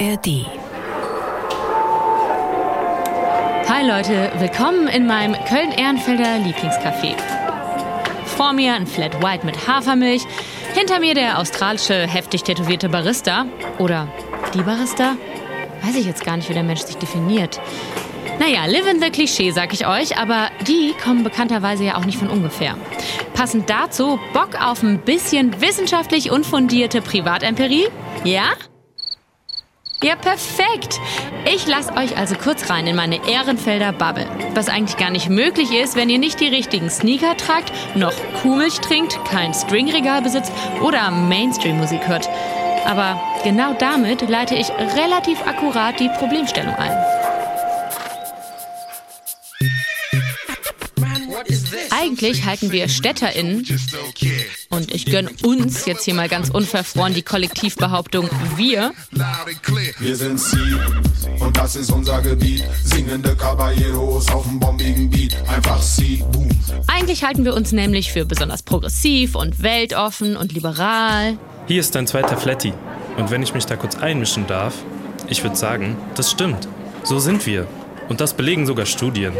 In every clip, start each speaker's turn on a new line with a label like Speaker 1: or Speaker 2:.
Speaker 1: ARD.
Speaker 2: Hi Leute, willkommen in meinem Köln-Ehrenfelder Lieblingscafé. Vor mir ein Flat White mit Hafermilch, hinter mir der australische, heftig tätowierte Barista. Oder die Barista? Weiß ich jetzt gar nicht, wie der Mensch sich definiert. Naja, live in the Klischee, sag ich euch, aber die kommen bekannterweise ja auch nicht von ungefähr. Passend dazu Bock auf ein bisschen wissenschaftlich unfundierte Privatempirie? Ja? Ja, perfekt. Ich lasse euch also kurz rein in meine Ehrenfelder Bubble. Was eigentlich gar nicht möglich ist, wenn ihr nicht die richtigen Sneaker tragt, noch Kuhmilch trinkt, kein Stringregal besitzt oder Mainstream-Musik hört. Aber genau damit leite ich relativ akkurat die Problemstellung ein. Eigentlich halten wir StädterInnen, und ich gönne uns jetzt hier mal ganz unverfroren die Kollektivbehauptung wir.
Speaker 3: Wir sind Sie und das ist unser Gebiet. Singende Caballeros auf dem bombigen Beat. Einfach Sie, boom.
Speaker 2: Eigentlich halten wir uns nämlich für besonders progressiv und weltoffen und liberal.
Speaker 4: Hier ist dein zweiter Flatty. Und wenn ich mich da kurz einmischen darf, ich würde sagen, das stimmt. So sind wir. Und das belegen sogar Studien.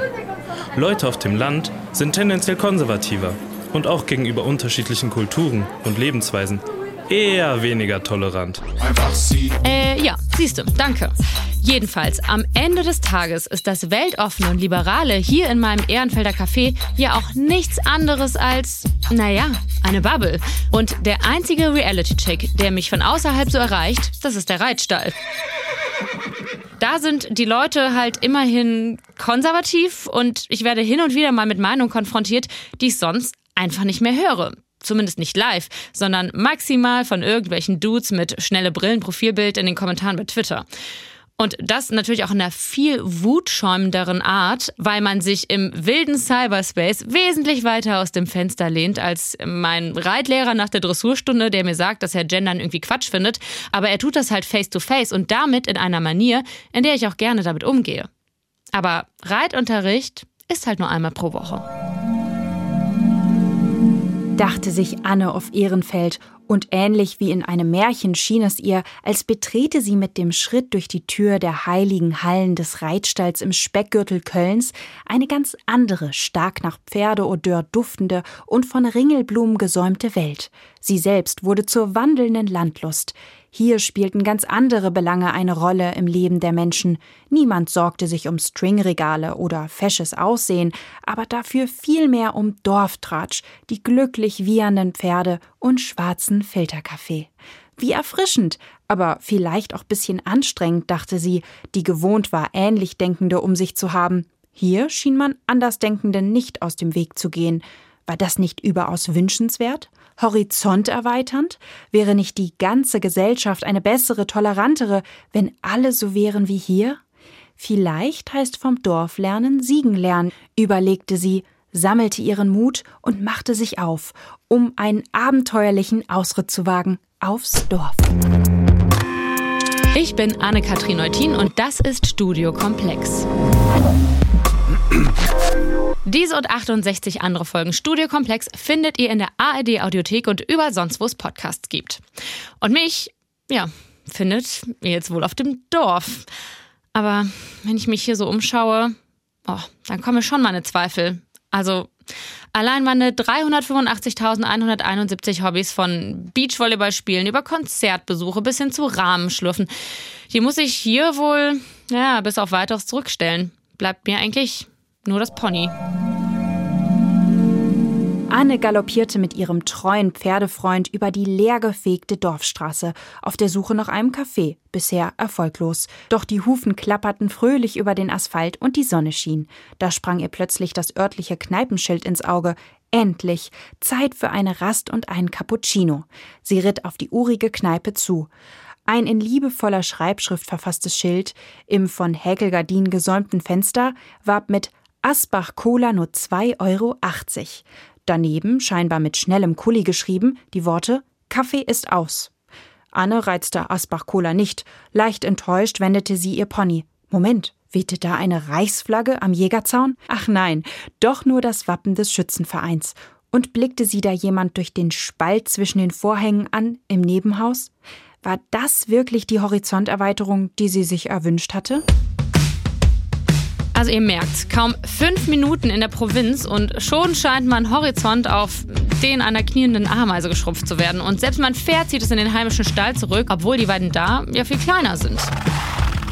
Speaker 4: Leute auf dem Land sind tendenziell konservativer und auch gegenüber unterschiedlichen Kulturen und Lebensweisen eher weniger tolerant.
Speaker 3: Einfach Sie.
Speaker 2: Äh, ja, siehste, danke. Jedenfalls, am Ende des Tages ist das Weltoffene und Liberale hier in meinem Ehrenfelder Café ja auch nichts anderes als, naja, eine Bubble. Und der einzige Reality-Check, der mich von außerhalb so erreicht, das ist der Reitstall. Da sind die Leute halt immerhin konservativ und ich werde hin und wieder mal mit Meinungen konfrontiert, die ich sonst einfach nicht mehr höre. Zumindest nicht live, sondern maximal von irgendwelchen Dudes mit schnelle Brillen-Profilbild in den Kommentaren bei Twitter. Und das natürlich auch in einer viel wutschäumenderen Art, weil man sich im wilden Cyberspace wesentlich weiter aus dem Fenster lehnt als mein Reitlehrer nach der Dressurstunde, der mir sagt, dass er Gendern irgendwie Quatsch findet. Aber er tut das halt face to face und damit in einer Manier, in der ich auch gerne damit umgehe. Aber Reitunterricht ist halt nur einmal pro Woche.
Speaker 5: dachte sich Anne auf Ehrenfeld, und ähnlich wie in einem Märchen schien es ihr, als betrete sie mit dem Schritt durch die Tür der heiligen Hallen des Reitstalls im Speckgürtel Kölns eine ganz andere, stark nach Pferdeodeur duftende und von Ringelblumen gesäumte Welt. Sie selbst wurde zur wandelnden Landlust. Hier spielten ganz andere Belange eine Rolle im Leben der Menschen. Niemand sorgte sich um Stringregale oder fesches Aussehen, aber dafür vielmehr um Dorftratsch, die glücklich wiehernden Pferde und schwarzen Filterkaffee. Wie erfrischend, aber vielleicht auch bisschen anstrengend, dachte sie, die gewohnt war, ähnlich Denkende um sich zu haben. Hier schien man Andersdenkenden nicht aus dem Weg zu gehen. War das nicht überaus wünschenswert? Horizont erweiternd? Wäre nicht die ganze Gesellschaft eine bessere, tolerantere, wenn alle so wären wie hier? Vielleicht heißt vom Dorf lernen Siegen lernen, überlegte sie, sammelte ihren Mut und machte sich auf, um einen abenteuerlichen Ausritt zu wagen aufs Dorf.
Speaker 2: Ich bin Anne-Kathrin Neutin und das ist Studio Komplex. Diese und 68 andere Folgen Studio Komplex findet ihr in der ARD Audiothek und überall sonst, wo es Podcasts gibt. Und mich, ja, findet ihr jetzt wohl auf dem Dorf. Aber wenn ich mich hier so umschaue, oh, dann kommen schon meine Zweifel. Also allein meine 385.171 Hobbys von Beachvolleyballspielen über Konzertbesuche bis hin zu Rahmenschlürfen, die muss ich hier wohl, ja, bis auf weiteres zurückstellen. Bleibt mir eigentlich nur das Pony.
Speaker 5: Anne galoppierte mit ihrem treuen Pferdefreund über die leergefegte Dorfstraße auf der Suche nach einem Café, bisher erfolglos. Doch die Hufen klapperten fröhlich über den Asphalt und die Sonne schien. Da sprang ihr plötzlich das örtliche Kneipenschild ins Auge. Endlich Zeit für eine Rast und einen Cappuccino. Sie ritt auf die urige Kneipe zu. Ein in liebevoller Schreibschrift verfasstes Schild im von Häkelgardinen gesäumten Fenster warb mit Asbach Cola nur 2,80 Euro. Daneben, scheinbar mit schnellem Kulli geschrieben, die Worte Kaffee ist aus. Anne reizte Asbach Cola nicht. Leicht enttäuscht wendete sie ihr Pony. Moment, wehte da eine Reichsflagge am Jägerzaun? Ach nein, doch nur das Wappen des Schützenvereins. Und blickte sie da jemand durch den Spalt zwischen den Vorhängen an im Nebenhaus? War das wirklich die Horizonterweiterung, die sie sich erwünscht hatte?
Speaker 2: Also ihr merkt, kaum fünf Minuten in der Provinz und schon scheint mein Horizont auf den einer knienden Ameise geschrumpft zu werden. Und selbst mein Pferd zieht es in den heimischen Stall zurück, obwohl die beiden da ja viel kleiner sind.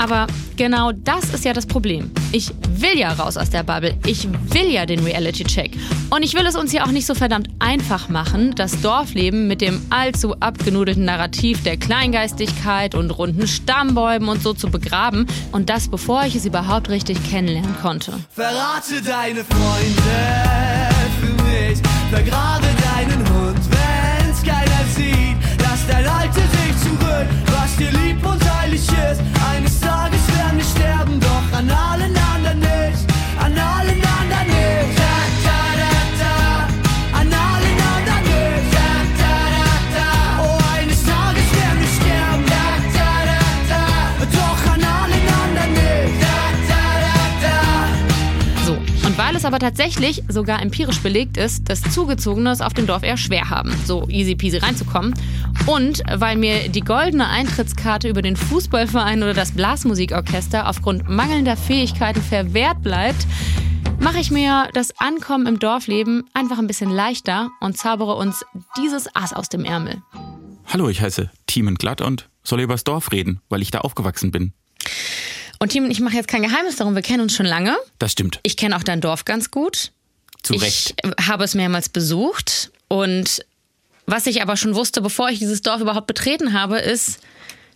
Speaker 2: Aber genau das ist ja das Problem. Ich will ja raus aus der Bubble. Ich will ja den Reality-Check. Und ich will es uns ja auch nicht so verdammt einfach machen, das Dorfleben mit dem allzu abgenudelten Narrativ der Kleingeistigkeit und runden Stammbäumen und so zu begraben. Und das, bevor ich es überhaupt richtig kennenlernen konnte.
Speaker 1: Verrate deine Freunde für mich. Vergrabe deinen Hund, wenn's keiner sieht. Lass dein Alte sich zurück, was dir lieb und heilig ist. Eines Tages werden wir sterben, doch an allen
Speaker 2: es aber tatsächlich sogar empirisch belegt ist, dass Zugezogene es auf dem Dorf eher schwer haben, so easy peasy reinzukommen. Und weil mir die goldene Eintrittskarte über den Fußballverein oder das Blasmusikorchester aufgrund mangelnder Fähigkeiten verwehrt bleibt, mache ich mir das Ankommen im Dorfleben einfach ein bisschen leichter und zaubere uns dieses Ass aus dem Ärmel.
Speaker 6: Hallo, ich heiße Thiemen Glatt und soll übers Dorf reden, weil ich da aufgewachsen bin.
Speaker 2: Und Tim, ich mache jetzt kein Geheimnis darum, wir kennen uns schon lange.
Speaker 6: Das stimmt.
Speaker 2: Ich kenne auch dein Dorf ganz gut.
Speaker 6: Zu Recht.
Speaker 2: Ich habe es mehrmals besucht und was ich aber schon wusste, bevor ich dieses Dorf überhaupt betreten habe, ist,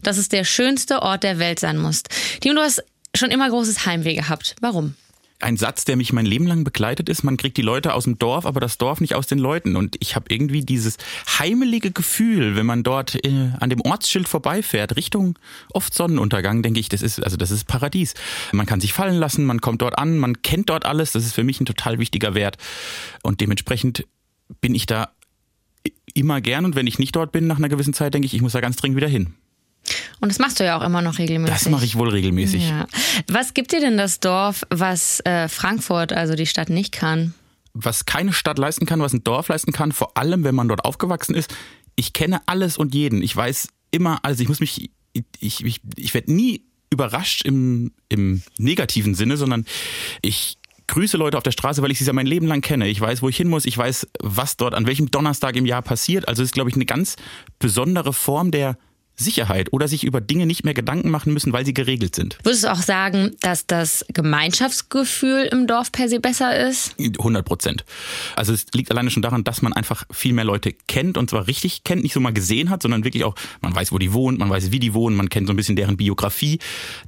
Speaker 2: dass es der schönste Ort der Welt sein muss. Tim, du hast schon immer großes Heimweh gehabt. Warum?
Speaker 6: Ein Satz, der mich mein Leben lang begleitet ist, man kriegt die Leute aus dem Dorf, aber das Dorf nicht aus den Leuten. Und ich habe irgendwie dieses heimelige Gefühl, wenn man dort äh, an dem Ortsschild vorbeifährt, Richtung oft Sonnenuntergang, denke ich, das ist, also das ist Paradies. Man kann sich fallen lassen, man kommt dort an, man kennt dort alles, das ist für mich ein total wichtiger Wert. Und dementsprechend bin ich da immer gern und wenn ich nicht dort bin nach einer gewissen Zeit, denke ich, ich muss da ganz dringend wieder hin.
Speaker 2: Und das machst du ja auch immer noch regelmäßig.
Speaker 6: Das mache ich wohl regelmäßig.
Speaker 2: Ja. Was gibt dir denn das Dorf, was äh, Frankfurt, also die Stadt, nicht kann?
Speaker 6: Was keine Stadt leisten kann, was ein Dorf leisten kann, vor allem wenn man dort aufgewachsen ist, ich kenne alles und jeden. Ich weiß immer, also ich muss mich, ich, ich, ich werde nie überrascht im, im negativen Sinne, sondern ich grüße Leute auf der Straße, weil ich sie ja mein Leben lang kenne. Ich weiß, wo ich hin muss. Ich weiß, was dort an welchem Donnerstag im Jahr passiert. Also es ist, glaube ich, eine ganz besondere Form der Sicherheit oder sich über Dinge nicht mehr Gedanken machen müssen, weil sie geregelt sind.
Speaker 2: Würdest du auch sagen, dass das Gemeinschaftsgefühl im Dorf per se besser ist?
Speaker 6: 100 Prozent. Also es liegt alleine schon daran, dass man einfach viel mehr Leute kennt und zwar richtig kennt, nicht so mal gesehen hat, sondern wirklich auch, man weiß, wo die wohnen, man weiß, wie die wohnen, man kennt so ein bisschen deren Biografie.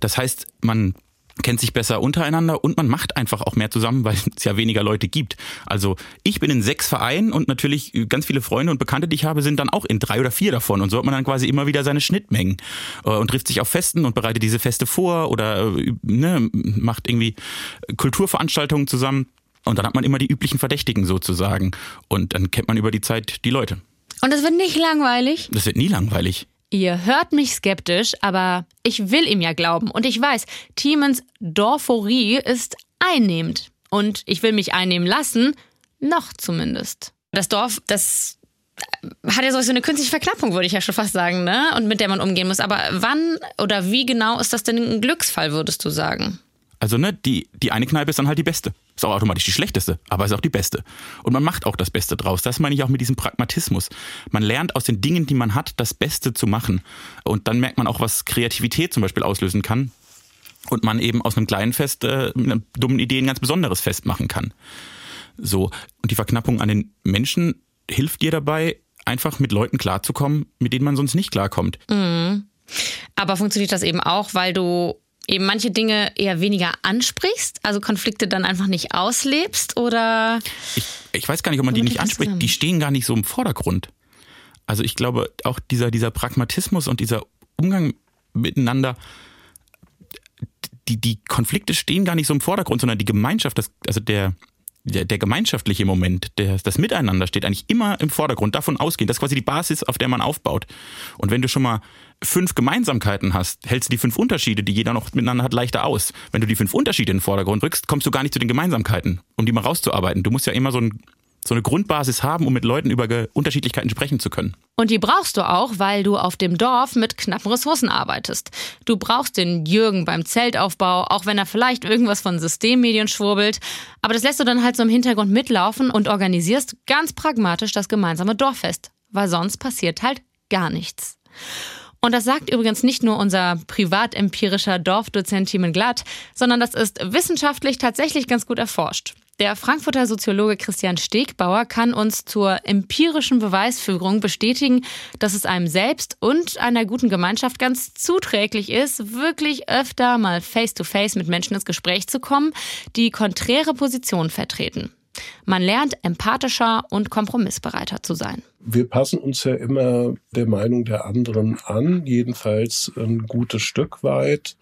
Speaker 6: Das heißt, man kennt sich besser untereinander und man macht einfach auch mehr zusammen, weil es ja weniger Leute gibt. Also ich bin in sechs Vereinen und natürlich ganz viele Freunde und Bekannte, die ich habe, sind dann auch in drei oder vier davon. Und so hat man dann quasi immer wieder seine Schnittmengen äh, und trifft sich auf Festen und bereitet diese Feste vor oder äh, ne, macht irgendwie Kulturveranstaltungen zusammen. Und dann hat man immer die üblichen Verdächtigen sozusagen. Und dann kennt man über die Zeit die Leute.
Speaker 2: Und es wird nicht langweilig?
Speaker 6: Das wird nie langweilig.
Speaker 2: Ihr hört mich skeptisch, aber ich will ihm ja glauben. Und ich weiß, Tiemens Dorphorie ist einnehmend. Und ich will mich einnehmen lassen, noch zumindest. Das Dorf, das hat ja so eine künstliche Verknappung, würde ich ja schon fast sagen, ne? Und mit der man umgehen muss. Aber wann oder wie genau ist das denn ein Glücksfall, würdest du sagen?
Speaker 6: Also, ne, die, die eine Kneipe ist dann halt die beste. Ist auch automatisch die schlechteste, aber ist auch die beste. Und man macht auch das Beste draus. Das meine ich auch mit diesem Pragmatismus. Man lernt aus den Dingen, die man hat, das Beste zu machen. Und dann merkt man auch, was Kreativität zum Beispiel auslösen kann. Und man eben aus einem kleinen Fest äh, mit dummen Idee ein ganz besonderes Fest machen kann. So. Und die Verknappung an den Menschen hilft dir dabei, einfach mit Leuten klarzukommen, mit denen man sonst nicht klarkommt.
Speaker 2: Mhm. Aber funktioniert das eben auch, weil du eben manche Dinge eher weniger ansprichst, also Konflikte dann einfach nicht auslebst oder?
Speaker 6: Ich, ich weiß gar nicht, ob man die nicht anspricht. Die stehen gar nicht so im Vordergrund. Also ich glaube, auch dieser, dieser Pragmatismus und dieser Umgang miteinander, die, die Konflikte stehen gar nicht so im Vordergrund, sondern die Gemeinschaft, das, also der, der, der gemeinschaftliche Moment, der, das Miteinander steht eigentlich immer im Vordergrund. Davon ausgehen, das ist quasi die Basis, auf der man aufbaut. Und wenn du schon mal fünf Gemeinsamkeiten hast, hältst du die fünf Unterschiede, die jeder noch miteinander hat, leichter aus. Wenn du die fünf Unterschiede in den Vordergrund rückst, kommst du gar nicht zu den Gemeinsamkeiten, um die mal rauszuarbeiten. Du musst ja immer so ein so eine Grundbasis haben, um mit Leuten über Unterschiedlichkeiten sprechen zu können.
Speaker 2: Und die brauchst du auch, weil du auf dem Dorf mit knappen Ressourcen arbeitest. Du brauchst den Jürgen beim Zeltaufbau, auch wenn er vielleicht irgendwas von Systemmedien schwurbelt. Aber das lässt du dann halt so im Hintergrund mitlaufen und organisierst ganz pragmatisch das gemeinsame Dorffest. Weil sonst passiert halt gar nichts. Und das sagt übrigens nicht nur unser privatempirischer Dorfdozent Thiemen Glatt, sondern das ist wissenschaftlich tatsächlich ganz gut erforscht. Der Frankfurter Soziologe Christian Stegbauer kann uns zur empirischen Beweisführung bestätigen, dass es einem selbst und einer guten Gemeinschaft ganz zuträglich ist, wirklich öfter mal face-to-face -face mit Menschen ins Gespräch zu kommen, die konträre Positionen vertreten. Man lernt empathischer und kompromissbereiter zu sein.
Speaker 7: Wir passen uns ja immer der Meinung der anderen an, jedenfalls ein gutes Stück weit.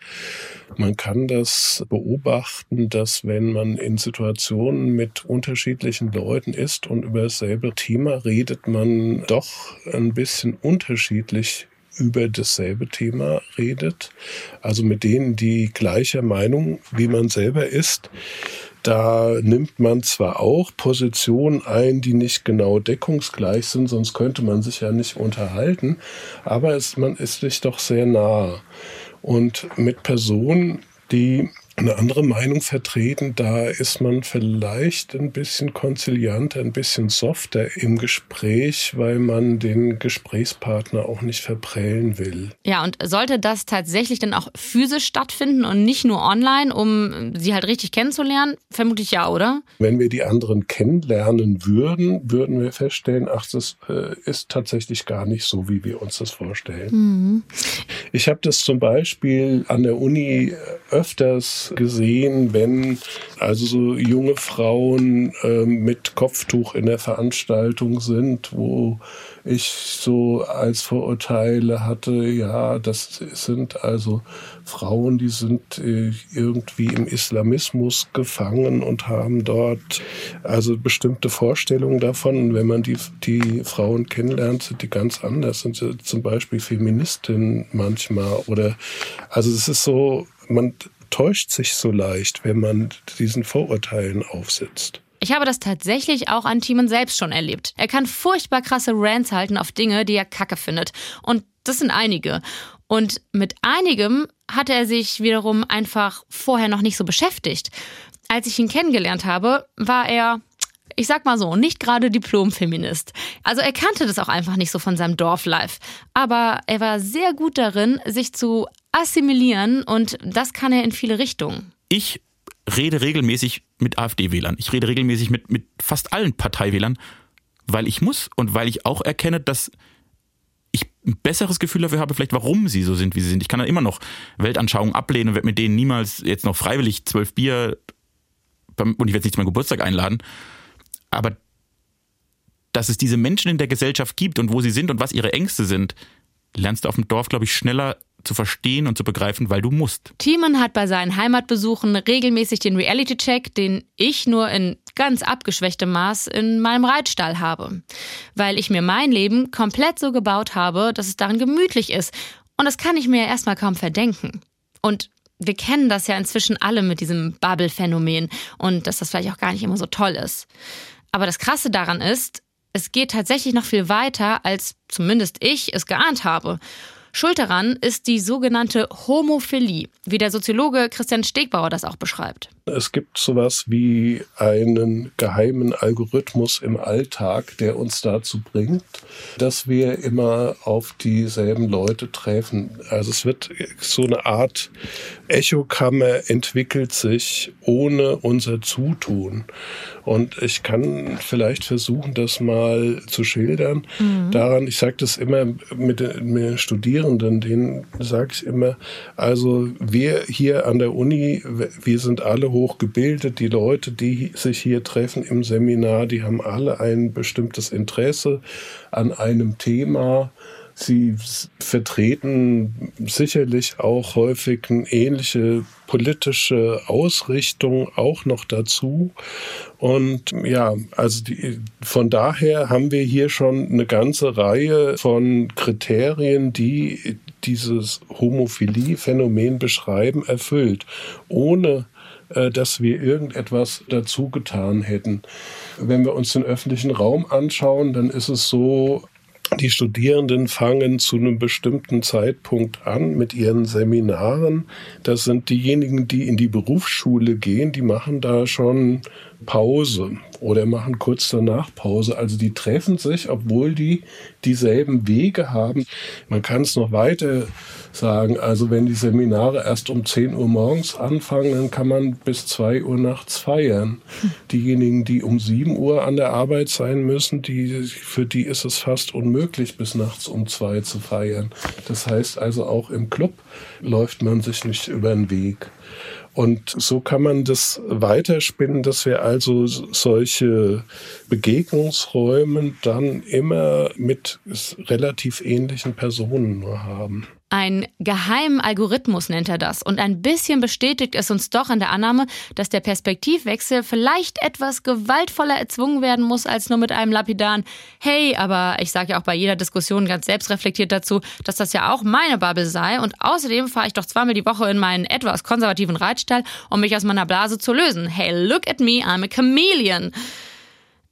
Speaker 7: Man kann das beobachten, dass wenn man in Situationen mit unterschiedlichen Leuten ist und über dasselbe Thema redet, man doch ein bisschen unterschiedlich über dasselbe Thema redet. Also mit denen, die gleicher Meinung wie man selber ist, da nimmt man zwar auch Positionen ein, die nicht genau deckungsgleich sind, sonst könnte man sich ja nicht unterhalten, aber es, man ist sich doch sehr nah. Und mit Personen, die eine andere Meinung vertreten, da ist man vielleicht ein bisschen konzilianter, ein bisschen softer im Gespräch, weil man den Gesprächspartner auch nicht verprellen will.
Speaker 2: Ja, und sollte das tatsächlich dann auch physisch stattfinden und nicht nur online, um sie halt richtig kennenzulernen? Vermutlich ja, oder?
Speaker 7: Wenn wir die anderen kennenlernen würden, würden wir feststellen, ach, das äh, ist tatsächlich gar nicht so, wie wir uns das vorstellen. Mhm. Ich habe das zum Beispiel an der Uni öfters gesehen, wenn also so junge Frauen äh, mit Kopftuch in der Veranstaltung sind, wo ich so als Vorurteile hatte, ja, das sind also Frauen, die sind äh, irgendwie im Islamismus gefangen und haben dort also bestimmte Vorstellungen davon. Und wenn man die, die Frauen kennenlernt, sind die ganz anders. Sind sie zum Beispiel Feministinnen manchmal oder, also es ist so, man täuscht sich so leicht, wenn man diesen Vorurteilen aufsitzt.
Speaker 2: Ich habe das tatsächlich auch an Timon selbst schon erlebt. Er kann furchtbar krasse Rants halten auf Dinge, die er kacke findet. Und das sind einige. Und mit einigem hatte er sich wiederum einfach vorher noch nicht so beschäftigt. Als ich ihn kennengelernt habe, war er, ich sag mal so, nicht gerade Diplom-Feminist. Also er kannte das auch einfach nicht so von seinem Dorflife. Aber er war sehr gut darin, sich zu assimilieren und das kann er in viele Richtungen.
Speaker 6: Ich rede regelmäßig mit AfD-Wählern. Ich rede regelmäßig mit, mit fast allen Parteiwählern, weil ich muss und weil ich auch erkenne, dass ich ein besseres Gefühl dafür habe, vielleicht warum sie so sind, wie sie sind. Ich kann dann immer noch Weltanschauungen ablehnen und werde mit denen niemals jetzt noch freiwillig zwölf Bier und ich werde sie zu meinem Geburtstag einladen. Aber dass es diese Menschen in der Gesellschaft gibt und wo sie sind und was ihre Ängste sind, lernst du auf dem Dorf, glaube ich, schneller zu verstehen und zu begreifen, weil du musst.
Speaker 2: Thiemann hat bei seinen Heimatbesuchen regelmäßig den Reality-Check, den ich nur in ganz abgeschwächtem Maß in meinem Reitstall habe. Weil ich mir mein Leben komplett so gebaut habe, dass es darin gemütlich ist. Und das kann ich mir ja erstmal kaum verdenken. Und wir kennen das ja inzwischen alle mit diesem Bubble-Phänomen und dass das vielleicht auch gar nicht immer so toll ist. Aber das Krasse daran ist, es geht tatsächlich noch viel weiter, als zumindest ich es geahnt habe. Schuld daran ist die sogenannte Homophilie, wie der Soziologe Christian Stegbauer das auch beschreibt.
Speaker 7: Es gibt sowas wie einen geheimen Algorithmus im Alltag, der uns dazu bringt, dass wir immer auf dieselben Leute treffen. Also es wird so eine Art Echokammer entwickelt sich ohne unser Zutun. Und ich kann vielleicht versuchen, das mal zu schildern. Mhm. Daran, ich sage das immer mit den Studierenden, denen sage ich immer, also wir hier an der Uni, wir sind alle hochgebildet. Die Leute, die sich hier treffen im Seminar, die haben alle ein bestimmtes Interesse an einem Thema. Sie vertreten sicherlich auch häufig eine ähnliche politische Ausrichtung auch noch dazu. Und ja, also die, von daher haben wir hier schon eine ganze Reihe von Kriterien, die dieses Homophilie-Phänomen beschreiben, erfüllt, ohne dass wir irgendetwas dazu getan hätten. Wenn wir uns den öffentlichen Raum anschauen, dann ist es so, die Studierenden fangen zu einem bestimmten Zeitpunkt an mit ihren Seminaren. Das sind diejenigen, die in die Berufsschule gehen, die machen da schon Pause oder machen kurz danach Pause. Also die treffen sich, obwohl die dieselben Wege haben. Man kann es noch weiter sagen. Also wenn die Seminare erst um 10 Uhr morgens anfangen, dann kann man bis 2 Uhr nachts feiern. Diejenigen, die um 7 Uhr an der Arbeit sein müssen, die, für die ist es fast unmöglich, bis nachts um 2 zu feiern. Das heißt also auch im Club läuft man sich nicht über den Weg. Und so kann man das weiterspinnen, dass wir also solche Begegnungsräume dann immer mit relativ ähnlichen Personen nur haben.
Speaker 2: Ein geheimen Algorithmus nennt er das. Und ein bisschen bestätigt es uns doch in der Annahme, dass der Perspektivwechsel vielleicht etwas gewaltvoller erzwungen werden muss, als nur mit einem lapidaren Hey, aber ich sage ja auch bei jeder Diskussion ganz selbstreflektiert dazu, dass das ja auch meine Bubble sei. Und außerdem fahre ich doch zweimal die Woche in meinen etwas konservativen Reitstall, um mich aus meiner Blase zu lösen. Hey, look at me, I'm a chameleon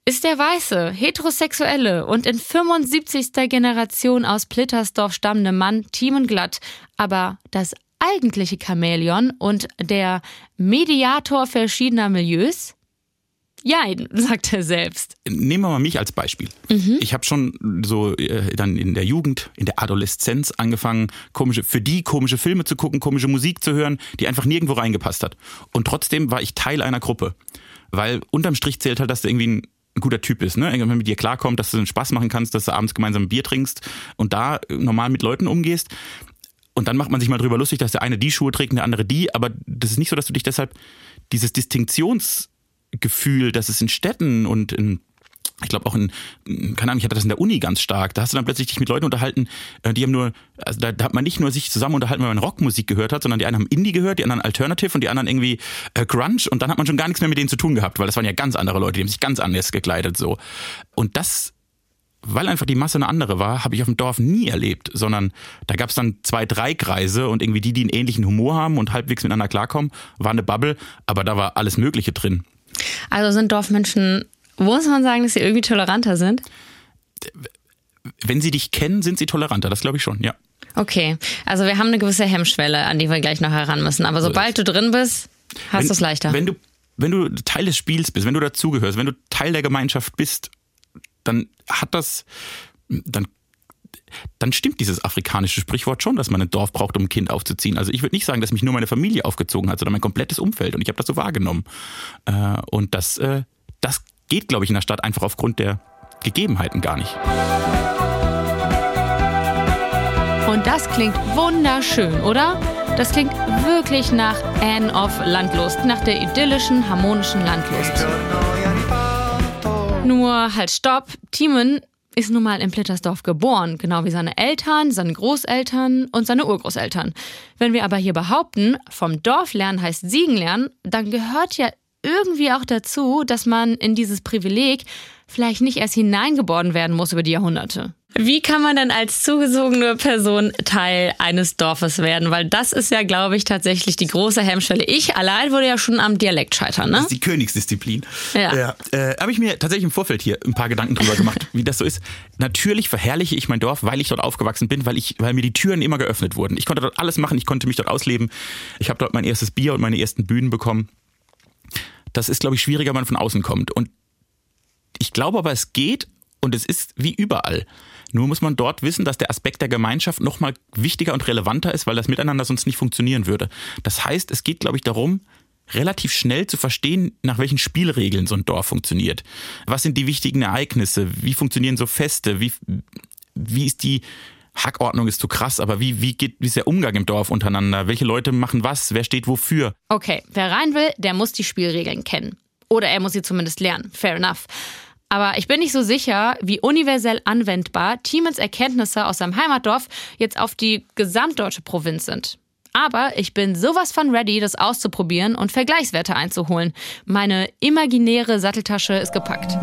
Speaker 2: ist der weiße, heterosexuelle und in 75. Generation aus Plittersdorf stammende Mann Glatt, aber das eigentliche Chamäleon und der Mediator verschiedener Milieus? Jein, sagt er selbst.
Speaker 6: Nehmen wir mal mich als Beispiel. Mhm. Ich habe schon so äh, dann in der Jugend, in der Adoleszenz angefangen, komische, für die komische Filme zu gucken, komische Musik zu hören, die einfach nirgendwo reingepasst hat. Und trotzdem war ich Teil einer Gruppe. Weil unterm Strich zählt halt, dass du irgendwie ein ein guter Typ ist, ne? Wenn mit dir klarkommt, dass du einen Spaß machen kannst, dass du abends gemeinsam ein Bier trinkst und da normal mit Leuten umgehst. Und dann macht man sich mal drüber lustig, dass der eine die Schuhe trägt und der andere die, aber das ist nicht so, dass du dich deshalb dieses Distinktionsgefühl, das es in Städten und in ich glaube auch in, keine Ahnung, ich hatte das in der Uni ganz stark. Da hast du dann plötzlich dich mit Leuten unterhalten, äh, die haben nur, also da, da hat man nicht nur sich zusammen unterhalten, weil man Rockmusik gehört hat, sondern die einen haben Indie gehört, die anderen Alternative und die anderen irgendwie äh, Grunge und dann hat man schon gar nichts mehr mit denen zu tun gehabt, weil das waren ja ganz andere Leute, die haben sich ganz anders gekleidet so. Und das weil einfach die Masse eine andere war, habe ich auf dem Dorf nie erlebt, sondern da gab es dann zwei, drei Kreise und irgendwie die, die einen ähnlichen Humor haben und halbwegs miteinander klarkommen, war eine Bubble, aber da war alles Mögliche drin.
Speaker 2: Also sind Dorfmenschen muss man sagen, dass sie irgendwie toleranter sind?
Speaker 6: Wenn sie dich kennen, sind sie toleranter, das glaube ich schon, ja.
Speaker 2: Okay, also wir haben eine gewisse Hemmschwelle, an die wir gleich noch heran müssen. Aber sobald du drin bist, hast du es leichter.
Speaker 6: Wenn du, wenn du Teil des Spiels bist, wenn du dazugehörst, wenn du Teil der Gemeinschaft bist, dann hat das, dann dann stimmt dieses afrikanische Sprichwort schon, dass man ein Dorf braucht, um ein Kind aufzuziehen. Also ich würde nicht sagen, dass mich nur meine Familie aufgezogen hat, sondern mein komplettes Umfeld. Und ich habe das so wahrgenommen. Äh, und das, äh, das geht, glaube ich, in der Stadt einfach aufgrund der Gegebenheiten gar nicht.
Speaker 2: Und das klingt wunderschön, oder? Das klingt wirklich nach Anne of Landlust, nach der idyllischen, harmonischen Landlust. Nur halt stopp, Timon ist nun mal in Plittersdorf geboren, genau wie seine Eltern, seine Großeltern und seine Urgroßeltern. Wenn wir aber hier behaupten, vom Dorf lernen heißt Siegen lernen, dann gehört ja irgendwie auch dazu, dass man in dieses Privileg vielleicht nicht erst hineingeboren werden muss über die Jahrhunderte. Wie kann man denn als zugesogene Person Teil eines Dorfes werden? Weil das ist ja, glaube ich, tatsächlich die große Hemmschwelle. Ich allein würde ja schon am Dialekt scheitern, ne?
Speaker 6: Das ist die Königsdisziplin. Ja. ja. Äh, Habe ich mir tatsächlich im Vorfeld hier ein paar Gedanken drüber gemacht, wie das so ist. Natürlich verherrliche ich mein Dorf, weil ich dort aufgewachsen bin, weil, ich, weil mir die Türen immer geöffnet wurden. Ich konnte dort alles machen, ich konnte mich dort ausleben. Ich habe dort mein erstes Bier und meine ersten Bühnen bekommen. Das ist, glaube ich, schwieriger, wenn man von außen kommt. Und ich glaube aber, es geht und es ist wie überall. Nur muss man dort wissen, dass der Aspekt der Gemeinschaft nochmal wichtiger und relevanter ist, weil das Miteinander sonst nicht funktionieren würde. Das heißt, es geht, glaube ich, darum, relativ schnell zu verstehen, nach welchen Spielregeln so ein Dorf funktioniert. Was sind die wichtigen Ereignisse? Wie funktionieren so Feste? Wie, wie ist die Hackordnung ist zu krass, aber wie, wie, geht, wie ist der Umgang im Dorf untereinander? Welche Leute machen was? Wer steht wofür?
Speaker 2: Okay, wer rein will, der muss die Spielregeln kennen. Oder er muss sie zumindest lernen. Fair enough. Aber ich bin nicht so sicher, wie universell anwendbar Tiemens Erkenntnisse aus seinem Heimatdorf jetzt auf die gesamtdeutsche Provinz sind. Aber ich bin sowas von ready, das auszuprobieren und Vergleichswerte einzuholen. Meine imaginäre Satteltasche ist gepackt.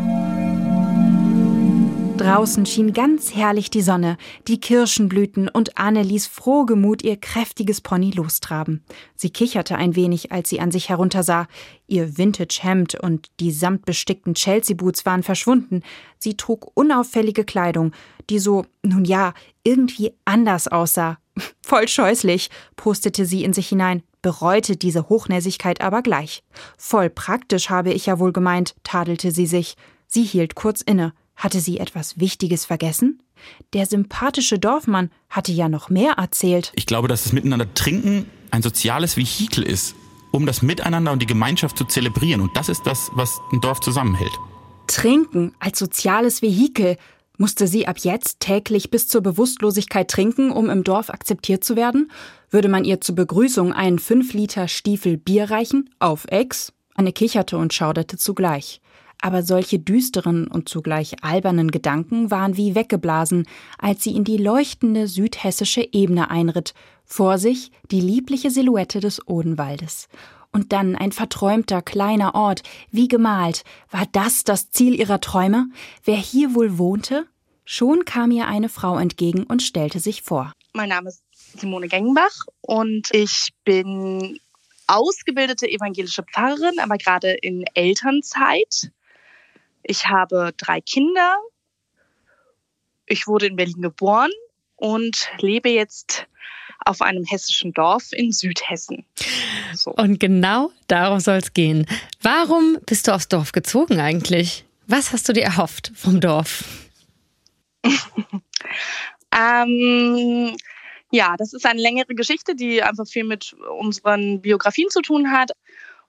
Speaker 5: Draußen schien ganz herrlich die Sonne, die Kirschen blühten und Anne ließ frohgemut ihr kräftiges Pony lostraben. Sie kicherte ein wenig, als sie an sich heruntersah. Ihr Vintage-Hemd und die samtbestickten Chelsea-Boots waren verschwunden. Sie trug unauffällige Kleidung, die so, nun ja, irgendwie anders aussah. Voll scheußlich, postete sie in sich hinein, bereute diese Hochnäsigkeit aber gleich. Voll praktisch habe ich ja wohl gemeint, tadelte sie sich. Sie hielt kurz inne. Hatte sie etwas Wichtiges vergessen? Der sympathische Dorfmann hatte ja noch mehr erzählt.
Speaker 6: Ich glaube, dass das Miteinander trinken ein soziales Vehikel ist, um das Miteinander und die Gemeinschaft zu zelebrieren. Und das ist das, was ein Dorf zusammenhält.
Speaker 5: Trinken als soziales Vehikel. Musste sie ab jetzt täglich bis zur Bewusstlosigkeit trinken, um im Dorf akzeptiert zu werden? Würde man ihr zur Begrüßung einen 5 Liter Stiefel Bier reichen? Auf Ex? Anne kicherte und schauderte zugleich aber solche düsteren und zugleich albernen Gedanken waren wie weggeblasen, als sie in die leuchtende südhessische Ebene einritt, vor sich die liebliche Silhouette des Odenwaldes. Und dann ein verträumter kleiner Ort, wie gemalt. War das das Ziel ihrer Träume? Wer hier wohl wohnte? Schon kam ihr eine Frau entgegen und stellte sich vor.
Speaker 8: Mein Name ist Simone Gengenbach und ich bin ausgebildete evangelische Pfarrerin, aber gerade in Elternzeit ich habe drei Kinder. Ich wurde in Berlin geboren und lebe jetzt auf einem hessischen Dorf in Südhessen.
Speaker 2: So. Und genau darum soll es gehen. Warum bist du aufs Dorf gezogen eigentlich? Was hast du dir erhofft vom Dorf?
Speaker 8: ähm, ja, das ist eine längere Geschichte, die einfach viel mit unseren Biografien zu tun hat.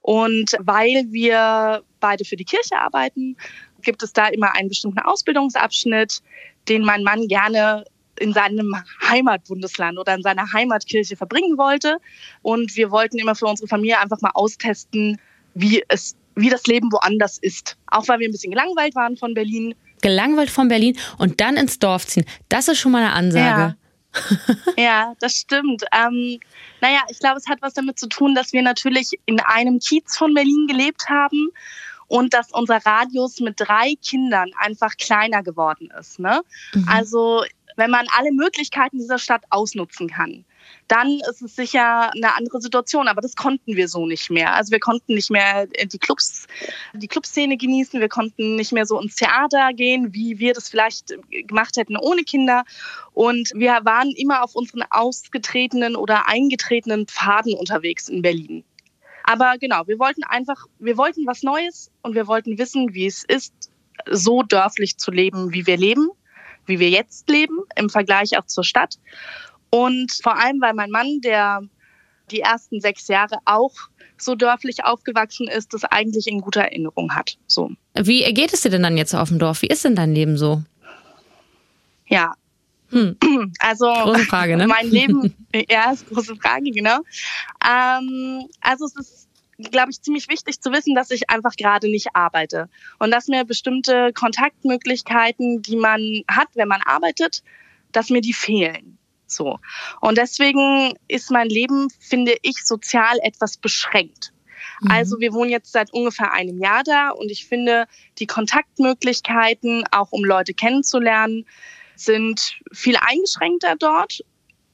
Speaker 8: Und weil wir beide für die Kirche arbeiten, gibt es da immer einen bestimmten Ausbildungsabschnitt, den mein Mann gerne in seinem Heimatbundesland oder in seiner Heimatkirche verbringen wollte. Und wir wollten immer für unsere Familie einfach mal austesten, wie es, wie das Leben woanders ist. Auch weil wir ein bisschen gelangweilt waren von Berlin.
Speaker 2: Gelangweilt von Berlin und dann ins Dorf ziehen. Das ist schon mal eine Ansage.
Speaker 8: Ja. ja, das stimmt. Ähm, naja, ich glaube, es hat was damit zu tun, dass wir natürlich in einem Kiez von Berlin gelebt haben und dass unser Radius mit drei Kindern einfach kleiner geworden ist. Ne? Mhm. Also wenn man alle Möglichkeiten dieser Stadt ausnutzen kann, dann ist es sicher eine andere Situation. Aber das konnten wir so nicht mehr. Also wir konnten nicht mehr die Clubs, die Clubszene genießen. Wir konnten nicht mehr so ins Theater gehen, wie wir das vielleicht gemacht hätten ohne Kinder. Und wir waren immer auf unseren ausgetretenen oder eingetretenen Pfaden unterwegs in Berlin. Aber genau, wir wollten einfach, wir wollten was Neues und wir wollten wissen, wie es ist, so dörflich zu leben, wie wir leben, wie wir jetzt leben, im Vergleich auch zur Stadt. Und vor allem, weil mein Mann, der die ersten sechs Jahre auch so dörflich aufgewachsen ist, das eigentlich in guter Erinnerung hat. So.
Speaker 2: Wie geht es dir denn dann jetzt auf dem Dorf? Wie ist denn dein Leben so?
Speaker 8: Ja, hm. Also
Speaker 2: große Frage, ne?
Speaker 8: mein Leben, ja, ist große Frage, genau. Ähm, also es ist, glaube ich, ziemlich wichtig zu wissen, dass ich einfach gerade nicht arbeite und dass mir bestimmte Kontaktmöglichkeiten, die man hat, wenn man arbeitet, dass mir die fehlen. So. Und deswegen ist mein Leben, finde ich, sozial etwas beschränkt. Mhm. Also wir wohnen jetzt seit ungefähr einem Jahr da und ich finde die Kontaktmöglichkeiten, auch um Leute kennenzulernen, sind viel eingeschränkter dort,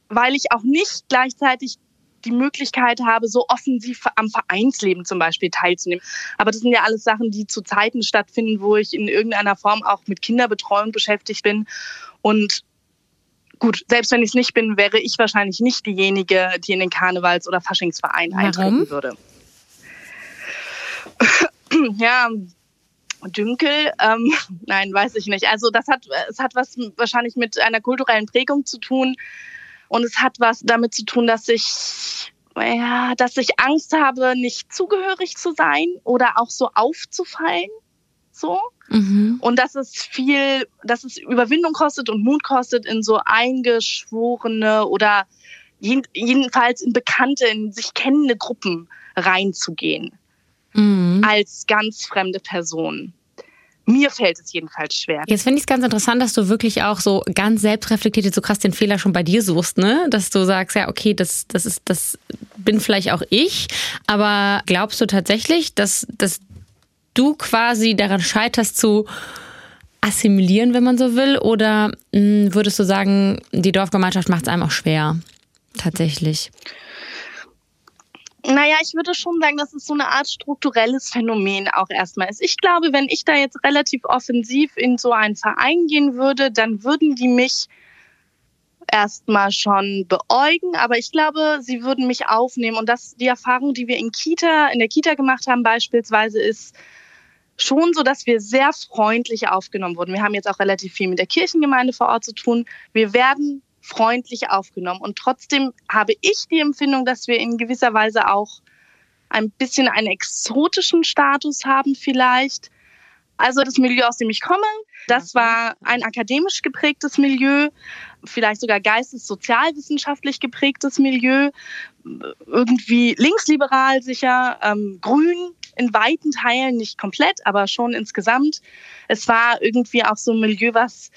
Speaker 8: weil ich auch nicht gleichzeitig die Möglichkeit habe, so offensiv am Vereinsleben zum Beispiel teilzunehmen. Aber das sind ja alles Sachen, die zu Zeiten stattfinden, wo ich in irgendeiner Form auch mit Kinderbetreuung beschäftigt bin. Und gut, selbst wenn ich es nicht bin, wäre ich wahrscheinlich nicht diejenige, die in den Karnevals- oder Faschingsverein Warum? eintreten würde. ja, Dünkel, ähm, nein, weiß ich nicht. Also das hat, es hat was wahrscheinlich mit einer kulturellen Prägung zu tun und es hat was damit zu tun, dass ich ja, dass ich Angst habe, nicht zugehörig zu sein oder auch so aufzufallen, so. Mhm. Und dass es viel, dass es Überwindung kostet und Mut kostet, in so eingeschworene oder jedenfalls in bekannte, in sich kennende Gruppen reinzugehen mhm. als ganz fremde Person. Mir fällt es jedenfalls schwer.
Speaker 2: Jetzt finde ich es ganz interessant, dass du wirklich auch so ganz selbstreflektiert so krass den Fehler schon bei dir suchst, ne? Dass du sagst, ja, okay, das, das ist, das bin vielleicht auch ich. Aber glaubst du tatsächlich, dass, dass du quasi daran scheiterst zu assimilieren, wenn man so will? Oder mh, hm, würdest du sagen, die Dorfgemeinschaft macht es einem auch schwer? Tatsächlich.
Speaker 8: Naja, ich würde schon sagen, dass es so eine Art strukturelles Phänomen auch erstmal ist. Ich glaube, wenn ich da jetzt relativ offensiv in so einen Verein gehen würde, dann würden die mich erstmal schon beäugen, aber ich glaube, sie würden mich aufnehmen. Und das, die Erfahrung, die wir in Kita, in der Kita gemacht haben beispielsweise, ist schon so, dass wir sehr freundlich aufgenommen wurden. Wir haben jetzt auch relativ viel mit der Kirchengemeinde vor Ort zu tun. Wir werden freundlich aufgenommen. Und trotzdem habe ich die Empfindung, dass wir in gewisser Weise auch ein bisschen einen exotischen Status haben vielleicht. Also das Milieu, aus dem ich komme, das war ein akademisch geprägtes Milieu, vielleicht sogar geistessozialwissenschaftlich geprägtes Milieu, irgendwie linksliberal sicher, ähm, grün in weiten Teilen, nicht komplett, aber schon insgesamt. Es war irgendwie auch so ein Milieu, was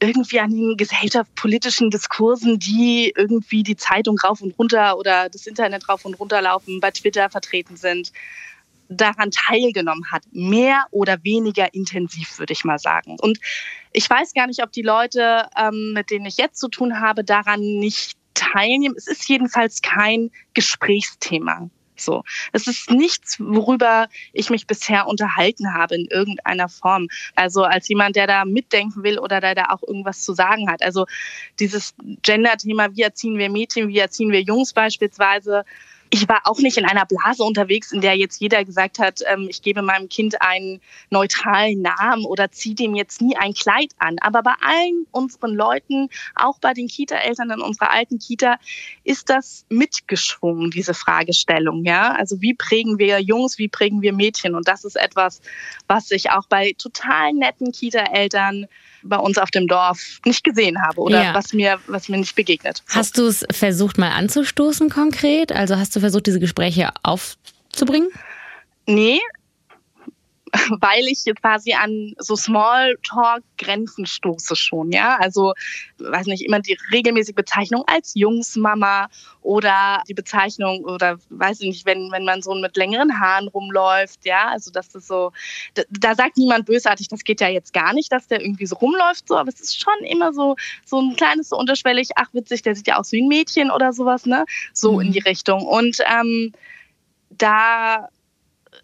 Speaker 8: irgendwie an den gesellschaftspolitischen Diskursen, die irgendwie die Zeitung rauf und runter oder das Internet rauf und runter laufen, bei Twitter vertreten sind, daran teilgenommen hat. Mehr oder weniger intensiv, würde ich mal sagen. Und ich weiß gar nicht, ob die Leute, ähm, mit denen ich jetzt zu tun habe, daran nicht teilnehmen. Es ist jedenfalls kein Gesprächsthema. So. Es ist nichts, worüber ich mich bisher unterhalten habe in irgendeiner Form. Also als jemand, der da mitdenken will oder der da auch irgendwas zu sagen hat. Also dieses Gender-Thema, wie erziehen wir Mädchen, wie erziehen wir Jungs beispielsweise, ich war auch nicht in einer Blase unterwegs, in der jetzt jeder gesagt hat, ähm, ich gebe meinem Kind einen neutralen Namen oder ziehe dem jetzt nie ein Kleid an. Aber bei allen unseren Leuten, auch bei den Kita-Eltern in unserer alten Kita, ist das mitgeschwungen, diese Fragestellung. Ja? Also wie prägen wir Jungs, wie prägen wir Mädchen? Und das ist etwas, was sich auch bei total netten Kita-Eltern bei uns auf dem Dorf nicht gesehen habe oder ja. was mir was mir nicht begegnet.
Speaker 2: Hast du es versucht mal anzustoßen konkret? Also hast du versucht diese Gespräche aufzubringen?
Speaker 8: Nee, weil ich jetzt quasi an so Smalltalk-Grenzen stoße schon, ja. Also, weiß nicht, immer die regelmäßige Bezeichnung als Jungsmama oder die Bezeichnung oder weiß ich nicht, wenn, wenn man so mit längeren Haaren rumläuft, ja. Also, das ist so, da, da sagt niemand bösartig, das geht ja jetzt gar nicht, dass der irgendwie so rumläuft, so, aber es ist schon immer so, so ein kleines so unterschwellig, ach witzig, der sieht ja aus wie ein Mädchen oder sowas, ne? So mhm. in die Richtung. Und, ähm, da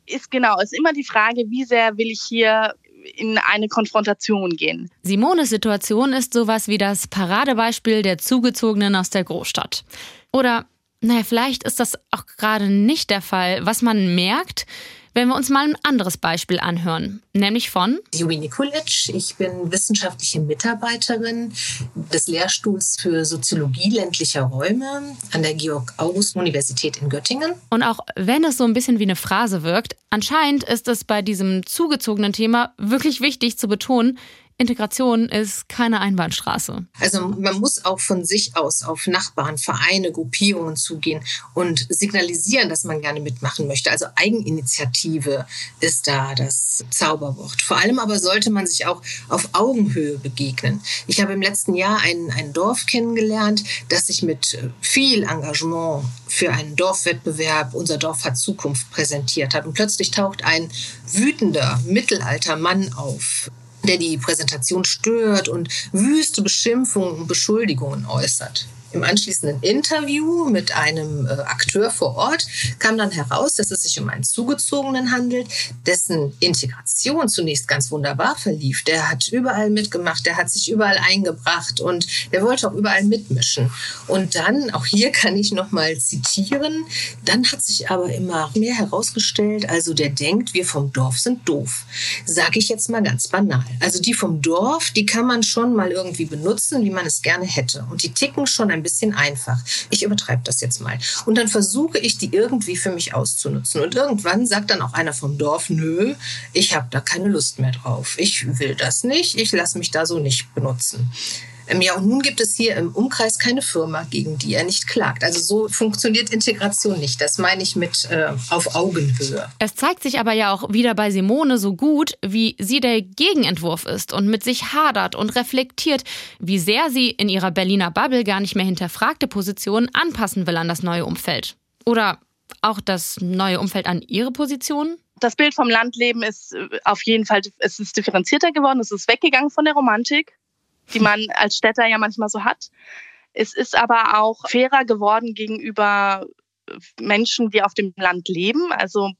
Speaker 8: ist genau, ist immer die Frage, wie sehr will ich hier in eine Konfrontation gehen.
Speaker 2: Simones Situation ist sowas wie das Paradebeispiel der Zugezogenen aus der Großstadt. Oder, naja, vielleicht ist das auch gerade nicht der Fall. Was man merkt, wenn wir uns mal ein anderes Beispiel anhören, nämlich von
Speaker 9: Juri Nikulic. Ich bin wissenschaftliche Mitarbeiterin des Lehrstuhls für Soziologie ländlicher Räume an der Georg-August-Universität in Göttingen.
Speaker 2: Und auch wenn es so ein bisschen wie eine Phrase wirkt, anscheinend ist es bei diesem zugezogenen Thema wirklich wichtig zu betonen, Integration ist keine Einbahnstraße.
Speaker 9: Also man muss auch von sich aus auf Nachbarn, Vereine, Gruppierungen zugehen und signalisieren, dass man gerne mitmachen möchte. Also Eigeninitiative ist da das Zauberwort. Vor allem aber sollte man sich auch auf Augenhöhe begegnen. Ich habe im letzten Jahr ein, ein Dorf kennengelernt, das sich mit viel Engagement für einen Dorfwettbewerb Unser Dorf hat Zukunft präsentiert hat. Und plötzlich taucht ein wütender mittelalter Mann auf, der die Präsentation stört und wüste Beschimpfungen und Beschuldigungen äußert. Im anschließenden Interview mit einem äh, Akteur vor Ort kam dann heraus, dass es sich um einen Zugezogenen handelt, dessen Integration zunächst ganz wunderbar verlief. Der hat überall mitgemacht, der hat sich überall eingebracht und der wollte auch überall mitmischen. Und dann, auch hier kann ich nochmal zitieren, dann hat sich aber immer mehr herausgestellt, also der denkt, wir vom Dorf sind doof. Sage ich jetzt mal ganz banal. Also die vom Dorf, die kann man schon mal irgendwie benutzen, wie man es gerne hätte. Und die ticken schon ein ein bisschen einfach. Ich übertreibe das jetzt mal. Und dann versuche ich, die irgendwie für mich auszunutzen. Und irgendwann sagt dann auch einer vom Dorf, nö, ich habe da keine Lust mehr drauf. Ich will das nicht, ich lasse mich da so nicht benutzen. Ähm, ja, und nun gibt es hier im Umkreis keine Firma, gegen die er nicht klagt. Also so funktioniert Integration nicht. Das meine ich mit äh, auf Augenhöhe.
Speaker 2: Es zeigt sich aber ja auch wieder bei Simone so gut, wie sie der Gegenentwurf ist und mit sich hadert und reflektiert, wie sehr sie in ihrer Berliner Bubble gar nicht mehr hinterfragte Positionen anpassen will an das neue Umfeld. Oder auch das neue Umfeld an ihre Position?
Speaker 8: das Bild vom Landleben ist äh, auf jeden Fall, es ist differenzierter geworden, es ist weggegangen von der Romantik, die man als Städter ja manchmal so hat. Es ist aber auch fairer geworden gegenüber Menschen, die auf dem Land leben. Also